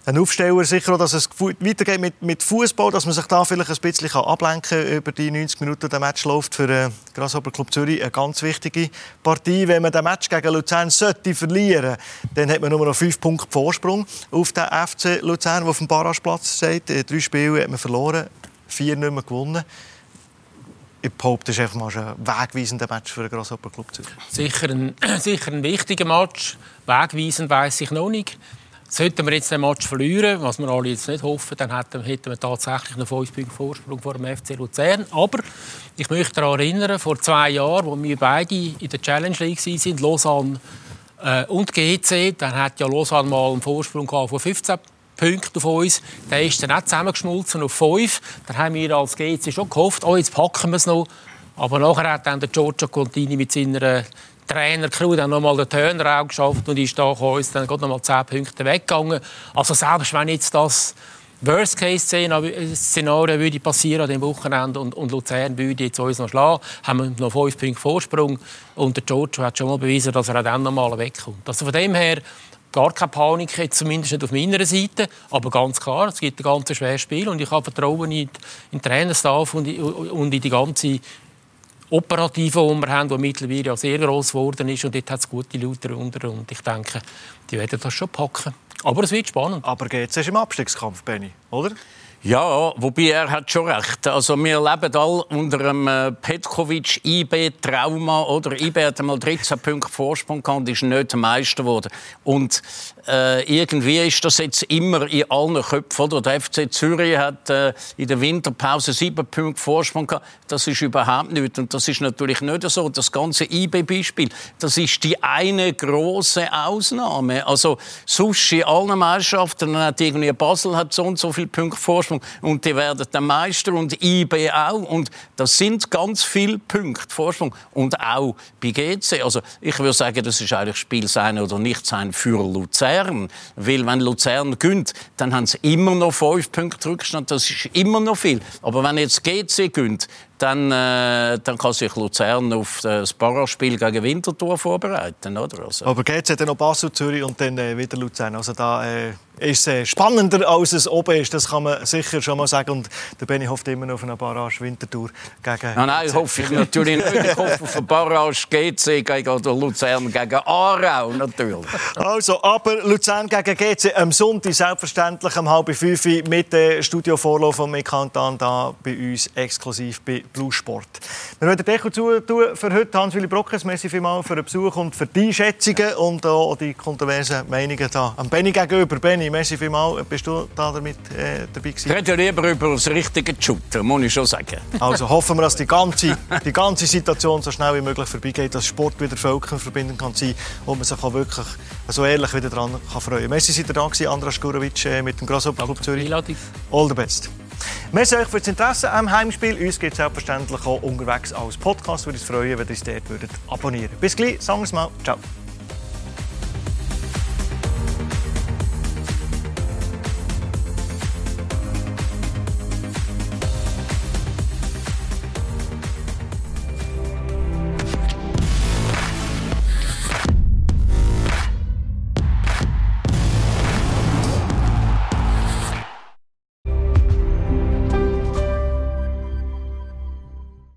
ein Aufsteller sicher auch, dass es weitergeht mit, mit Fußball, dass man sich da vielleicht ein bisschen ablenken kann über die 90 Minuten, der Match läuft für den Grasshopper Club Zürich eine ganz wichtige Partie. Wenn man den Match gegen Luzern sollte verlieren, dann hat man nur noch fünf Punkte Vorsprung auf den FC Luzern, der auf dem Barrageplatz steht. Äh, drei Spiele hat man verloren, vier nicht mehr gewonnen. Ich behaupte, das ist einfach mal ein wegweisender Match für den Grasshopper Club Zürich. Sicher ein, sicher ein wichtiger Match. Wegweisend weiß ich noch nicht. Sollten wir jetzt den Match verlieren, was wir alle jetzt nicht hoffen, dann hätten, wir tatsächlich noch fünf Punkte Vorsprung vor dem FC Luzern. Aber ich möchte daran erinnern, vor zwei Jahren, als wir beide in der Challenge League waren, Lausanne äh, und GC, dann hat ja Lausanne mal einen Vorsprung von 15 Punkten auf uns. Der ist dann auch zusammengeschmolzen auf 5. Da haben wir als GC schon gehofft, oh, jetzt packen wir es noch. Aber nachher hat dann der Giorgio Contini mit seiner Trainercrew dann nochmal den Turner geschafft und ist da uns dann noch mal 10 Punkte weggegangen. Also selbst wenn jetzt das Worst-Case-Szenario würde passieren an dem Wochenende und, und Luzern würde jetzt uns noch schlagen, haben wir noch fünf Punkte Vorsprung und der Giorgio hat schon mal bewiesen, dass er auch dann noch mal wegkommt. Also von dem her gar keine Panik, zumindest nicht auf meiner Seite, aber ganz klar, es gibt ein ganz schweres Spiel und ich habe Vertrauen in, den Trainerstaff und in die ganze Operative, die wir haben, die mittlerweile sehr groß geworden ist und dort hat es gute Leute darunter und ich denke, die werden das schon packen. Aber es wird spannend. Aber geht es im Abstiegskampf, Benny, oder? Ja, wobei er hat schon recht. Also wir leben alle unter einem äh, Petkovic IB Trauma oder IB hat einmal 13 Punkte Vorsprung gehabt und ist nicht Meister geworden. Und äh, irgendwie ist das jetzt immer in allen Köpfen. Oder? Der FC Zürich hat äh, in der Winterpause sieben Punkte Vorsprung gehabt. Das ist überhaupt nicht. Und das ist natürlich nicht so. Das ganze IB-Beispiel, das ist die eine große Ausnahme. Also sonst in allen Meisterschaften hat irgendwie Basel hat so und so viele Punkte Vorsprung und die werden der Meister und IB auch und das sind ganz viele Punkte Vorsprung und auch bei GC. Also ich würde sagen, das ist eigentlich Spiel sein oder nicht sein für Luzern, weil wenn Luzern gönnt, dann haben sie immer noch fünf Punkte Rückstand, das ist immer noch viel. Aber wenn jetzt GC gönnt, dann, äh, dann kann sich Luzern auf das Barrage-Spiel gegen Winterthur vorbereiten. Oder? Also. Aber geht es dann noch Basel, Zürich und dann äh, wieder Luzern. Also da äh, ist es äh, spannender, als es oben ist. Das kann man sicher schon mal sagen. Und der Benny hofft immer noch auf eine Barrage Winterthur gegen... Nein, nein, hoffe ich natürlich nicht. Ich hoffe auf eine Barrage GC gegen Luzern gegen Aarau natürlich. Also, aber Luzern gegen GC am Sonntag selbstverständlich um halb fünf mit dem Studiovorlauf von Mekantan da bei uns exklusiv bei Blue Sport. Wir werden Deckel zu tun für heute. Hans-Willi Brockes, merci vielmals für den Besuch und für die Einschätzungen und auch die kontroversen Meinungen da. Am Benny gegenüber. Benny, merci vielmals. Bist du da damit äh, dabei gewesen? Ich rede lieber über das richtige Shooter, muss ich schon sagen. Also hoffen wir, dass die ganze, die ganze Situation so schnell wie möglich vorbeigeht, dass Sport wieder Völker verbinden kann sein und man sich auch wirklich so ehrlich wieder dran kann freuen. Merci, seid ihr da gewesen, Andras Gurovic äh, mit dem Grasshopper Club Zürich. All the best. Merci euch für das Interesse am Heimspiel. Uns gibt es selbstverständlich auch unterwegs als Podcast. Würde uns freuen, wenn ihr uns dort abonnieren würdet. Bis gleich, sagen wir mal. Ciao.